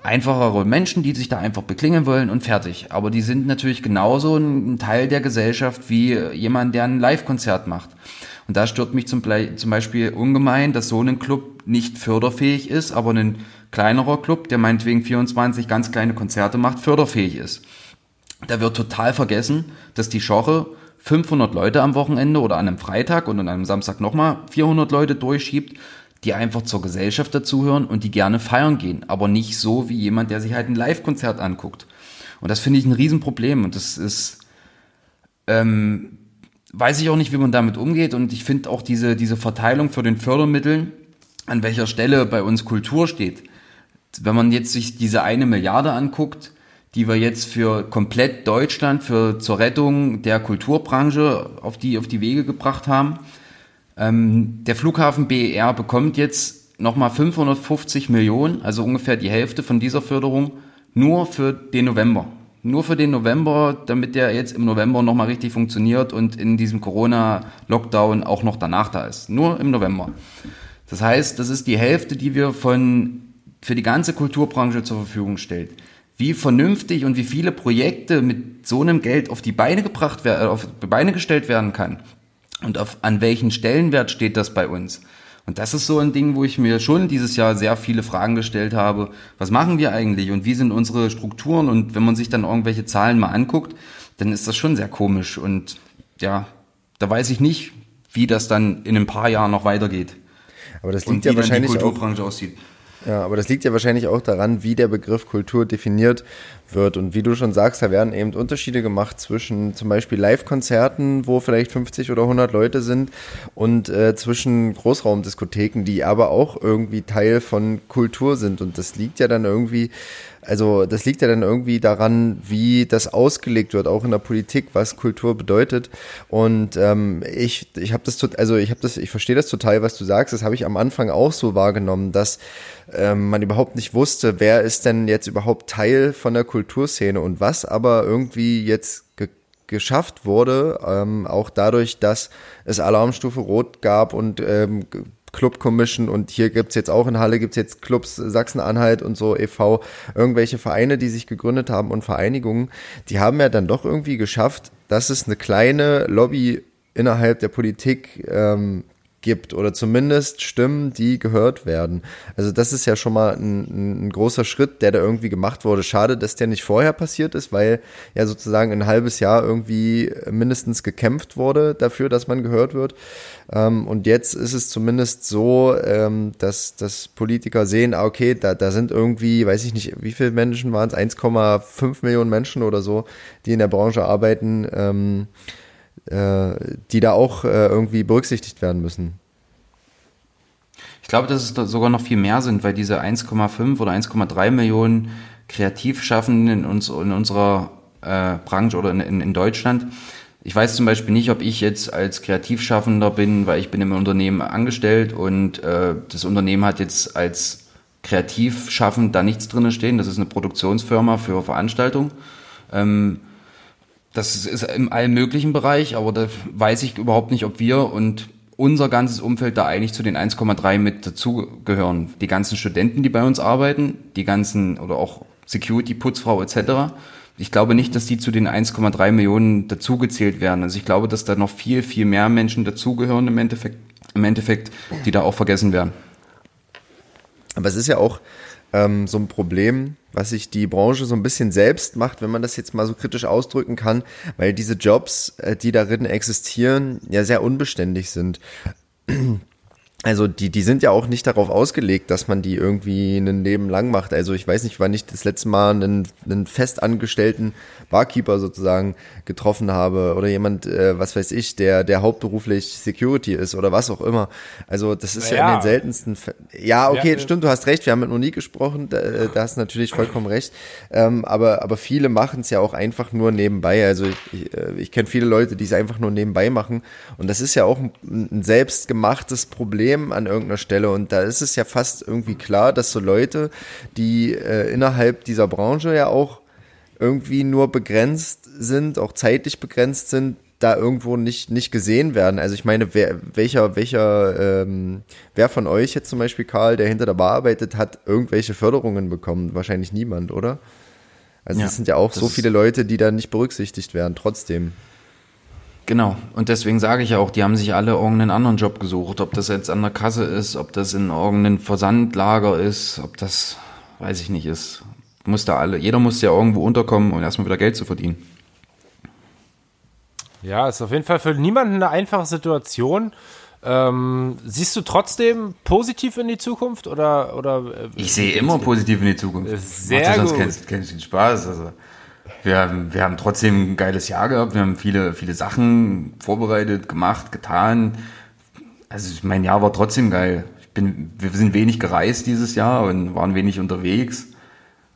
einfachere Menschen, die sich da einfach beklingen wollen und fertig. Aber die sind natürlich genauso ein Teil der Gesellschaft wie jemand, der ein Live-Konzert macht. Und da stört mich zum, Beispiel ungemein, dass so ein Club nicht förderfähig ist, aber ein kleinerer Club, der meinetwegen 24 ganz kleine Konzerte macht, förderfähig ist. Da wird total vergessen, dass die Schorre 500 Leute am Wochenende oder an einem Freitag und an einem Samstag nochmal 400 Leute durchschiebt, die einfach zur Gesellschaft dazuhören und die gerne feiern gehen, aber nicht so wie jemand, der sich halt ein Live-Konzert anguckt. Und das finde ich ein Riesenproblem und das ist, ähm, weiß ich auch nicht, wie man damit umgeht. Und ich finde auch diese, diese Verteilung für den Fördermitteln, an welcher Stelle bei uns Kultur steht. Wenn man jetzt sich diese eine Milliarde anguckt, die wir jetzt für komplett Deutschland, für zur Rettung der Kulturbranche auf die, auf die Wege gebracht haben. Ähm, der Flughafen BER bekommt jetzt nochmal 550 Millionen, also ungefähr die Hälfte von dieser Förderung, nur für den November nur für den November, damit der jetzt im November nochmal richtig funktioniert und in diesem Corona-Lockdown auch noch danach da ist. Nur im November. Das heißt, das ist die Hälfte, die wir von, für die ganze Kulturbranche zur Verfügung stellt. Wie vernünftig und wie viele Projekte mit so einem Geld auf die Beine gebracht werden, auf die Beine gestellt werden kann. Und auf, an welchen Stellenwert steht das bei uns? Und das ist so ein Ding, wo ich mir schon dieses Jahr sehr viele Fragen gestellt habe. Was machen wir eigentlich und wie sind unsere Strukturen? Und wenn man sich dann irgendwelche Zahlen mal anguckt, dann ist das schon sehr komisch. Und ja, da weiß ich nicht, wie das dann in ein paar Jahren noch weitergeht. Aber das liegt ja wahrscheinlich die Kulturbranche auch, aussieht. Ja, aber das liegt ja wahrscheinlich auch daran, wie der Begriff Kultur definiert wird. Und wie du schon sagst, da werden eben Unterschiede gemacht zwischen zum Beispiel Live-Konzerten, wo vielleicht 50 oder 100 Leute sind, und äh, zwischen Großraumdiskotheken, die aber auch irgendwie Teil von Kultur sind. Und das liegt ja dann irgendwie also das liegt ja dann irgendwie daran, wie das ausgelegt wird, auch in der Politik, was Kultur bedeutet. Und ähm, ich, ich habe das, also ich habe das, ich verstehe das total, was du sagst. Das habe ich am Anfang auch so wahrgenommen, dass ähm, man überhaupt nicht wusste, wer ist denn jetzt überhaupt Teil von der Kulturszene und was aber irgendwie jetzt ge geschafft wurde, ähm, auch dadurch, dass es Alarmstufe Rot gab und ähm, Club Commission und hier gibt's jetzt auch in Halle gibt's jetzt Clubs Sachsen-Anhalt und so e.V., irgendwelche Vereine, die sich gegründet haben und Vereinigungen, die haben ja dann doch irgendwie geschafft, dass es eine kleine Lobby innerhalb der Politik ähm, gibt oder zumindest Stimmen, die gehört werden. Also das ist ja schon mal ein, ein, großer Schritt, der da irgendwie gemacht wurde. Schade, dass der nicht vorher passiert ist, weil ja sozusagen ein halbes Jahr irgendwie mindestens gekämpft wurde dafür, dass man gehört wird. Ähm, und jetzt ist es zumindest so, ähm, dass, dass Politiker sehen, ah, okay, da, da sind irgendwie, weiß ich nicht, wie viele Menschen waren es, 1,5 Millionen Menschen oder so, die in der Branche arbeiten. Äh, die da auch äh, irgendwie berücksichtigt werden müssen. Ich glaube, dass es sogar noch viel mehr sind, weil diese 1,5 oder 1,3 Millionen Kreativschaffenden in, uns, in unserer äh, Branche oder in, in, in Deutschland, ich weiß zum Beispiel nicht, ob ich jetzt als Kreativschaffender bin, weil ich bin im Unternehmen angestellt und äh, das Unternehmen hat jetzt als Kreativschaffend da nichts drin stehen. Das ist eine Produktionsfirma für Veranstaltungen. Ähm, das ist im allen möglichen Bereich, aber da weiß ich überhaupt nicht, ob wir und unser ganzes Umfeld da eigentlich zu den 1,3 mit dazugehören. Die ganzen Studenten, die bei uns arbeiten, die ganzen oder auch Security, Putzfrau etc. Ich glaube nicht, dass die zu den 1,3 Millionen dazugezählt werden. Also ich glaube, dass da noch viel, viel mehr Menschen dazugehören im Endeffekt, im Endeffekt, die da auch vergessen werden. Aber es ist ja auch ähm, so ein Problem, was sich die Branche so ein bisschen selbst macht, wenn man das jetzt mal so kritisch ausdrücken kann, weil diese Jobs, äh, die darin existieren, ja sehr unbeständig sind. Also die, die sind ja auch nicht darauf ausgelegt, dass man die irgendwie ein Leben lang macht. Also ich weiß nicht, wann ich das letzte Mal einen, einen festangestellten Barkeeper sozusagen getroffen habe oder jemand, äh, was weiß ich, der, der hauptberuflich Security ist oder was auch immer. Also das ist ja, ja in den seltensten Fällen. Ja, okay, ja, stimmt, du hast recht, wir haben mit nie gesprochen, da, äh, da hast du natürlich vollkommen recht. Ähm, aber, aber viele machen es ja auch einfach nur nebenbei. Also ich, ich, äh, ich kenne viele Leute, die es einfach nur nebenbei machen. Und das ist ja auch ein, ein selbstgemachtes Problem Problem an irgendeiner Stelle und da ist es ja fast irgendwie klar, dass so Leute, die äh, innerhalb dieser Branche ja auch irgendwie nur begrenzt sind, auch zeitlich begrenzt sind, da irgendwo nicht, nicht gesehen werden. Also ich meine, wer, welcher, welcher, ähm, wer von euch jetzt zum Beispiel, Karl, der hinter der Bar arbeitet, hat irgendwelche Förderungen bekommen? Wahrscheinlich niemand, oder? Also es sind ja auch so viele Leute, die da nicht berücksichtigt werden, trotzdem. Genau. Und deswegen sage ich auch, die haben sich alle irgendeinen anderen Job gesucht. Ob das jetzt an der Kasse ist, ob das in irgendeinem Versandlager ist, ob das, weiß ich nicht, ist. Muss da alle, jeder muss ja irgendwo unterkommen um erstmal wieder Geld zu verdienen. Ja, ist auf jeden Fall für niemanden eine einfache Situation. Ähm, siehst du trotzdem positiv in die Zukunft oder oder? Äh, ich sehe immer positiv in die Zukunft. Sehr Macht gut. Sonst keinen, keinen Spaß. Also wir, haben, wir haben trotzdem ein geiles Jahr gehabt. Wir haben viele, viele Sachen vorbereitet, gemacht, getan. Also mein Jahr war trotzdem geil. Ich bin, wir sind wenig gereist dieses Jahr und waren wenig unterwegs.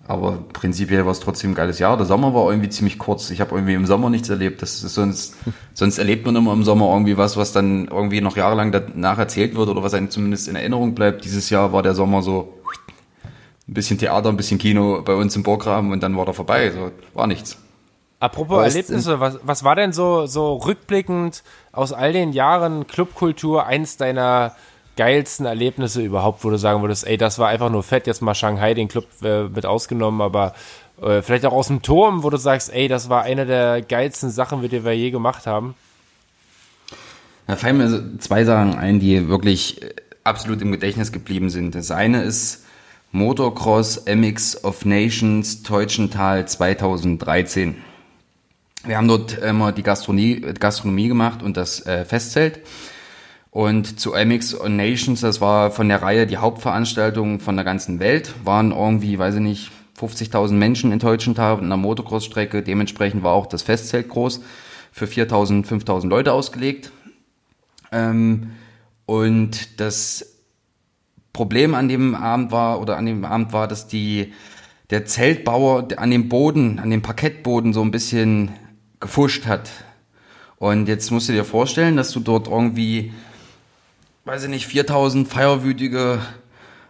Aber prinzipiell war es trotzdem ein geiles Jahr. Der Sommer war irgendwie ziemlich kurz. Ich habe irgendwie im Sommer nichts erlebt. Das ist sonst, sonst erlebt man immer im Sommer irgendwie was, was dann irgendwie noch jahrelang danach erzählt wird oder was einem zumindest in Erinnerung bleibt. Dieses Jahr war der Sommer so ein bisschen Theater, ein bisschen Kino bei uns im Burggraben und dann war da vorbei. So, war nichts. Apropos weißt, Erlebnisse, was, was war denn so, so rückblickend aus all den Jahren Clubkultur eins deiner geilsten Erlebnisse überhaupt, wo du sagen würdest, ey, das war einfach nur fett, jetzt mal Shanghai, den Club äh, mit ausgenommen, aber äh, vielleicht auch aus dem Turm, wo du sagst, ey, das war eine der geilsten Sachen, die wir je gemacht haben? Da fallen mir zwei Sachen ein, die wirklich äh, absolut im Gedächtnis geblieben sind. Das eine ist Motocross MX of Nations Teutschental 2013. Wir haben dort immer die Gastronomie, Gastronomie gemacht und das äh, Festzelt. Und zu MX of Nations, das war von der Reihe die Hauptveranstaltung von der ganzen Welt, waren irgendwie, weiß ich nicht, 50.000 Menschen in Teutschental in einer Motocross-Strecke. Dementsprechend war auch das Festzelt groß, für 4.000, 5.000 Leute ausgelegt. Ähm, und das Problem an dem Abend war oder an dem Abend war, dass die der Zeltbauer an dem Boden, an dem Parkettboden so ein bisschen gefuscht hat. Und jetzt musst du dir vorstellen, dass du dort irgendwie, weiß ich nicht, 4000 feierwütige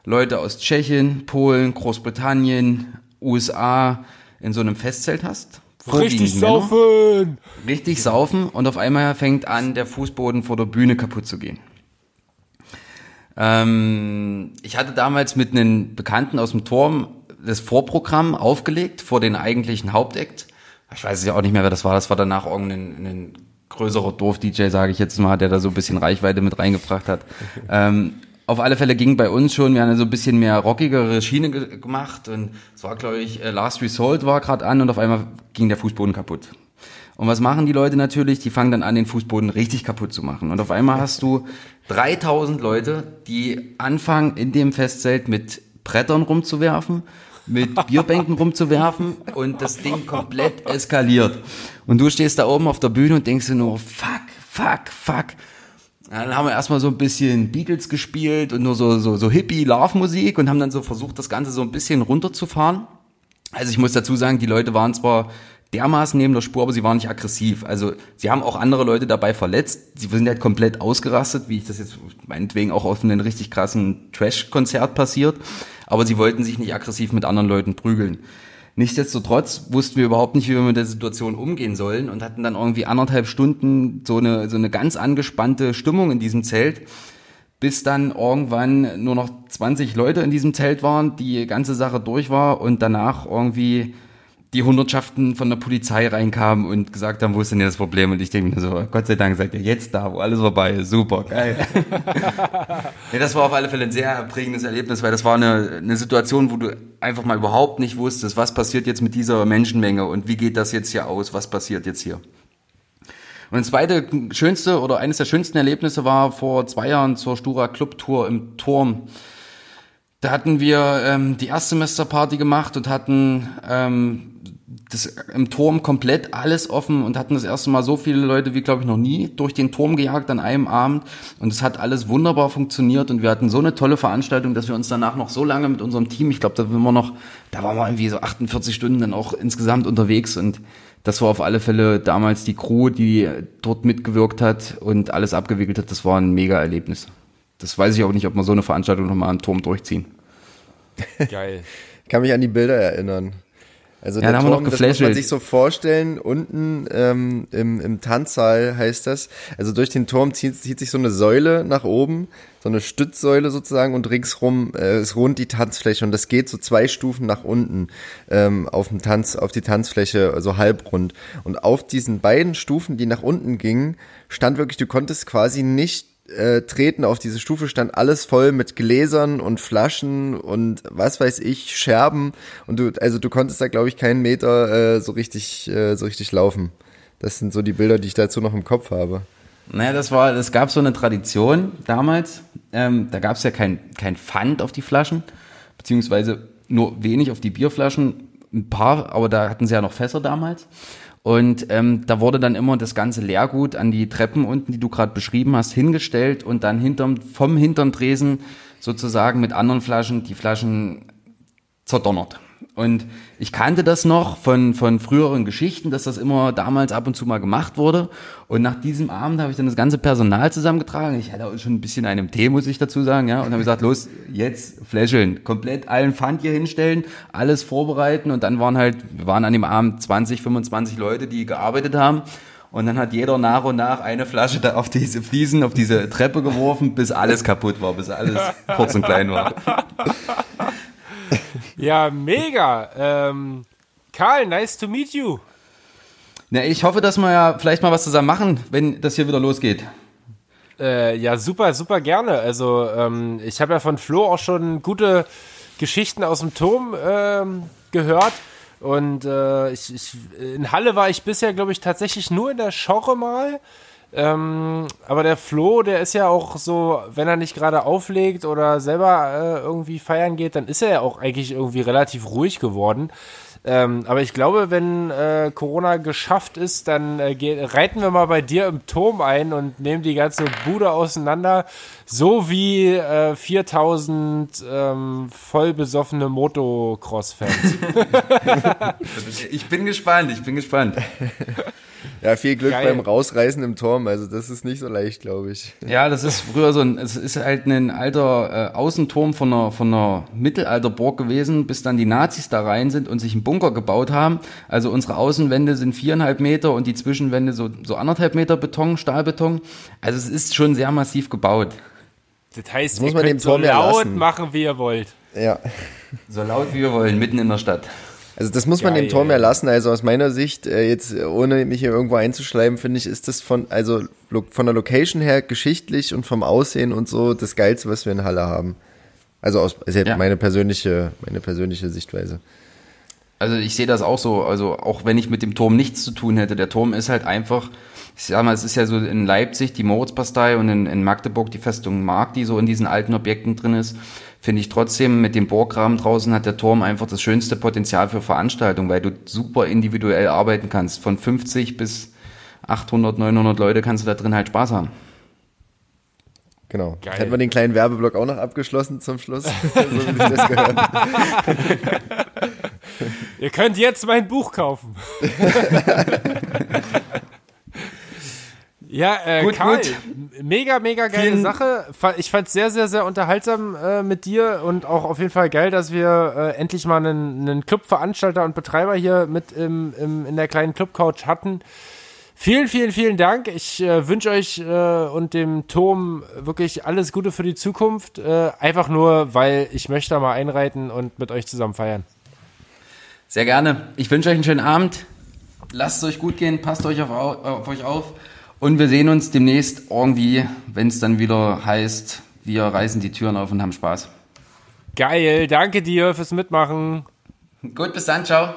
Leute aus Tschechien, Polen, Großbritannien, USA in so einem Festzelt hast. Richtig saufen! Richtig saufen und auf einmal fängt an, der Fußboden vor der Bühne kaputt zu gehen. Ähm, ich hatte damals mit einem Bekannten aus dem Turm das Vorprogramm aufgelegt vor den eigentlichen Hauptakt. Ich weiß ja auch nicht mehr, wer das war. Das war danach irgendein ein größerer Dorf-DJ, sage ich jetzt mal, der da so ein bisschen Reichweite mit reingebracht hat. ähm, auf alle Fälle ging bei uns schon, wir haben so ein bisschen mehr rockigere Schiene ge gemacht und es war, glaube ich, äh, Last Result war gerade an und auf einmal ging der Fußboden kaputt. Und was machen die Leute natürlich? Die fangen dann an, den Fußboden richtig kaputt zu machen. Und auf einmal hast du 3000 Leute, die anfangen, in dem Festzelt mit Brettern rumzuwerfen, mit Bierbänken rumzuwerfen und das Ding komplett eskaliert. Und du stehst da oben auf der Bühne und denkst dir nur, fuck, fuck, fuck. Dann haben wir erstmal so ein bisschen Beatles gespielt und nur so, so, so Hippie-Love-Musik und haben dann so versucht, das Ganze so ein bisschen runterzufahren. Also ich muss dazu sagen, die Leute waren zwar dermaßen neben der Spur, aber sie waren nicht aggressiv. Also sie haben auch andere Leute dabei verletzt. Sie sind halt komplett ausgerastet, wie ich das jetzt meinetwegen auch auf einem richtig krassen Trash-Konzert passiert. Aber sie wollten sich nicht aggressiv mit anderen Leuten prügeln. Nichtsdestotrotz wussten wir überhaupt nicht, wie wir mit der Situation umgehen sollen und hatten dann irgendwie anderthalb Stunden so eine, so eine ganz angespannte Stimmung in diesem Zelt, bis dann irgendwann nur noch 20 Leute in diesem Zelt waren, die ganze Sache durch war und danach irgendwie die Hundertschaften von der Polizei reinkamen und gesagt haben, wo ist denn das Problem? Und ich denke mir so, Gott sei Dank seid ihr jetzt da, wo alles vorbei ist. Super, geil. ja, das war auf alle Fälle ein sehr prägendes Erlebnis, weil das war eine, eine Situation, wo du einfach mal überhaupt nicht wusstest, was passiert jetzt mit dieser Menschenmenge und wie geht das jetzt hier aus, was passiert jetzt hier. Und das zweite schönste oder eines der schönsten Erlebnisse war vor zwei Jahren zur Stura Club Tour im Turm. Da hatten wir ähm, die Erstsemesterparty gemacht und hatten ähm, das im Turm komplett alles offen und hatten das erste Mal so viele Leute wie, glaube ich, noch nie durch den Turm gejagt an einem Abend. Und es hat alles wunderbar funktioniert und wir hatten so eine tolle Veranstaltung, dass wir uns danach noch so lange mit unserem Team, ich glaube, da waren wir noch, da waren wir irgendwie so 48 Stunden dann auch insgesamt unterwegs und das war auf alle Fälle damals die Crew, die dort mitgewirkt hat und alles abgewickelt hat. Das war ein mega Erlebnis. Das weiß ich auch nicht, ob wir so eine Veranstaltung nochmal am Turm durchziehen. Geil. Ich kann mich an die Bilder erinnern. Also Ja, der da haben wir Turm, das muss man sich so vorstellen, unten ähm, im, im Tanzsaal heißt das, also durch den Turm zieht, zieht sich so eine Säule nach oben, so eine Stützsäule sozusagen und ringsrum äh, ist rund die Tanzfläche. Und das geht so zwei Stufen nach unten ähm, auf dem Tanz, auf die Tanzfläche, so halbrund. Und auf diesen beiden Stufen, die nach unten gingen, stand wirklich, du konntest quasi nicht äh, treten auf diese Stufe stand alles voll mit Gläsern und Flaschen und was weiß ich Scherben und du also du konntest da glaube ich keinen Meter äh, so richtig äh, so richtig laufen. Das sind so die Bilder, die ich dazu noch im Kopf habe. Naja, das war, es gab so eine Tradition damals. Ähm, da gab es ja kein, kein Pfand auf die Flaschen, beziehungsweise nur wenig auf die Bierflaschen, ein paar, aber da hatten sie ja noch Fässer damals. Und ähm, da wurde dann immer das ganze Leergut an die Treppen unten, die du gerade beschrieben hast, hingestellt und dann hinterm, vom hinterm Tresen sozusagen mit anderen Flaschen die Flaschen zerdonnert. Und ich kannte das noch von, von früheren Geschichten, dass das immer damals ab und zu mal gemacht wurde. Und nach diesem Abend habe ich dann das ganze Personal zusammengetragen. Ich hatte auch schon ein bisschen einen Tee, muss ich dazu sagen, ja. Und habe gesagt, los, jetzt fläscheln. Komplett allen Pfand hier hinstellen, alles vorbereiten. Und dann waren halt, wir waren an dem Abend 20, 25 Leute, die gearbeitet haben. Und dann hat jeder nach und nach eine Flasche da auf diese Fliesen, auf diese Treppe geworfen, bis alles kaputt war, bis alles kurz und klein war. Ja, mega. Ähm, Karl, nice to meet you. Na, ich hoffe, dass wir ja vielleicht mal was zusammen machen, wenn das hier wieder losgeht. Äh, ja, super, super gerne. Also, ähm, ich habe ja von Flo auch schon gute Geschichten aus dem Turm ähm, gehört. Und äh, ich, ich, in Halle war ich bisher, glaube ich, tatsächlich nur in der Schorre mal. Ähm, aber der Flo, der ist ja auch so, wenn er nicht gerade auflegt oder selber äh, irgendwie feiern geht, dann ist er ja auch eigentlich irgendwie relativ ruhig geworden. Ähm, aber ich glaube, wenn äh, Corona geschafft ist, dann äh, geh, reiten wir mal bei dir im Turm ein und nehmen die ganze Bude auseinander, so wie äh, 4000 ähm, voll besoffene Motocross-Fans. Ich bin gespannt, ich bin gespannt. Ja, viel Glück Geil. beim Rausreißen im Turm, also das ist nicht so leicht, glaube ich. Ja, das ist früher so ein, es ist halt ein alter äh, Außenturm von einer, von einer Mittelalterburg gewesen, bis dann die Nazis da rein sind und sich einen Bunker gebaut haben. Also unsere Außenwände sind viereinhalb Meter und die Zwischenwände so, so anderthalb Meter Beton, Stahlbeton. Also es ist schon sehr massiv gebaut. Das heißt, muss ihr man dem so Turm ja laut lassen. machen, wie ihr wollt. Ja. So laut wie wir wollen, mitten in der Stadt. Also das muss man Geil. dem Turm ja lassen. Also aus meiner Sicht, äh, jetzt äh, ohne mich hier irgendwo einzuschleimen, finde ich, ist das von, also von der Location her geschichtlich und vom Aussehen und so das Geilste, was wir in Halle haben. Also aus ist jetzt Ja. meine persönliche, meine persönliche Sichtweise. Also ich sehe das auch so, also auch wenn ich mit dem Turm nichts zu tun hätte, der Turm ist halt einfach, ich sag mal, es ist ja so in Leipzig die Moritzbastei und in, in Magdeburg die Festung Mark, die so in diesen alten Objekten drin ist, finde ich trotzdem mit dem Burggraben draußen hat der Turm einfach das schönste Potenzial für Veranstaltungen, weil du super individuell arbeiten kannst. Von 50 bis 800, 900 Leute kannst du da drin halt Spaß haben. Genau. Geil. Hätten wir den kleinen Werbeblock auch noch abgeschlossen zum Schluss. so wie ich das gehört. Ihr könnt jetzt mein Buch kaufen. ja, äh, Gut, Karl, gut. mega, mega geile Vielen- Sache. Ich fand es sehr, sehr, sehr unterhaltsam äh, mit dir und auch auf jeden Fall geil, dass wir äh, endlich mal einen, einen Clubveranstalter und Betreiber hier mit im, im, in der kleinen Clubcouch hatten. Vielen, vielen, vielen Dank. Ich äh, wünsche euch äh, und dem Turm wirklich alles Gute für die Zukunft. Äh, einfach nur, weil ich möchte da mal einreiten und mit euch zusammen feiern. Sehr gerne. Ich wünsche euch einen schönen Abend. Lasst es euch gut gehen, passt euch auf, auf euch auf. Und wir sehen uns demnächst irgendwie, wenn es dann wieder heißt, wir reißen die Türen auf und haben Spaß. Geil, danke dir fürs Mitmachen. Gut, bis dann, ciao.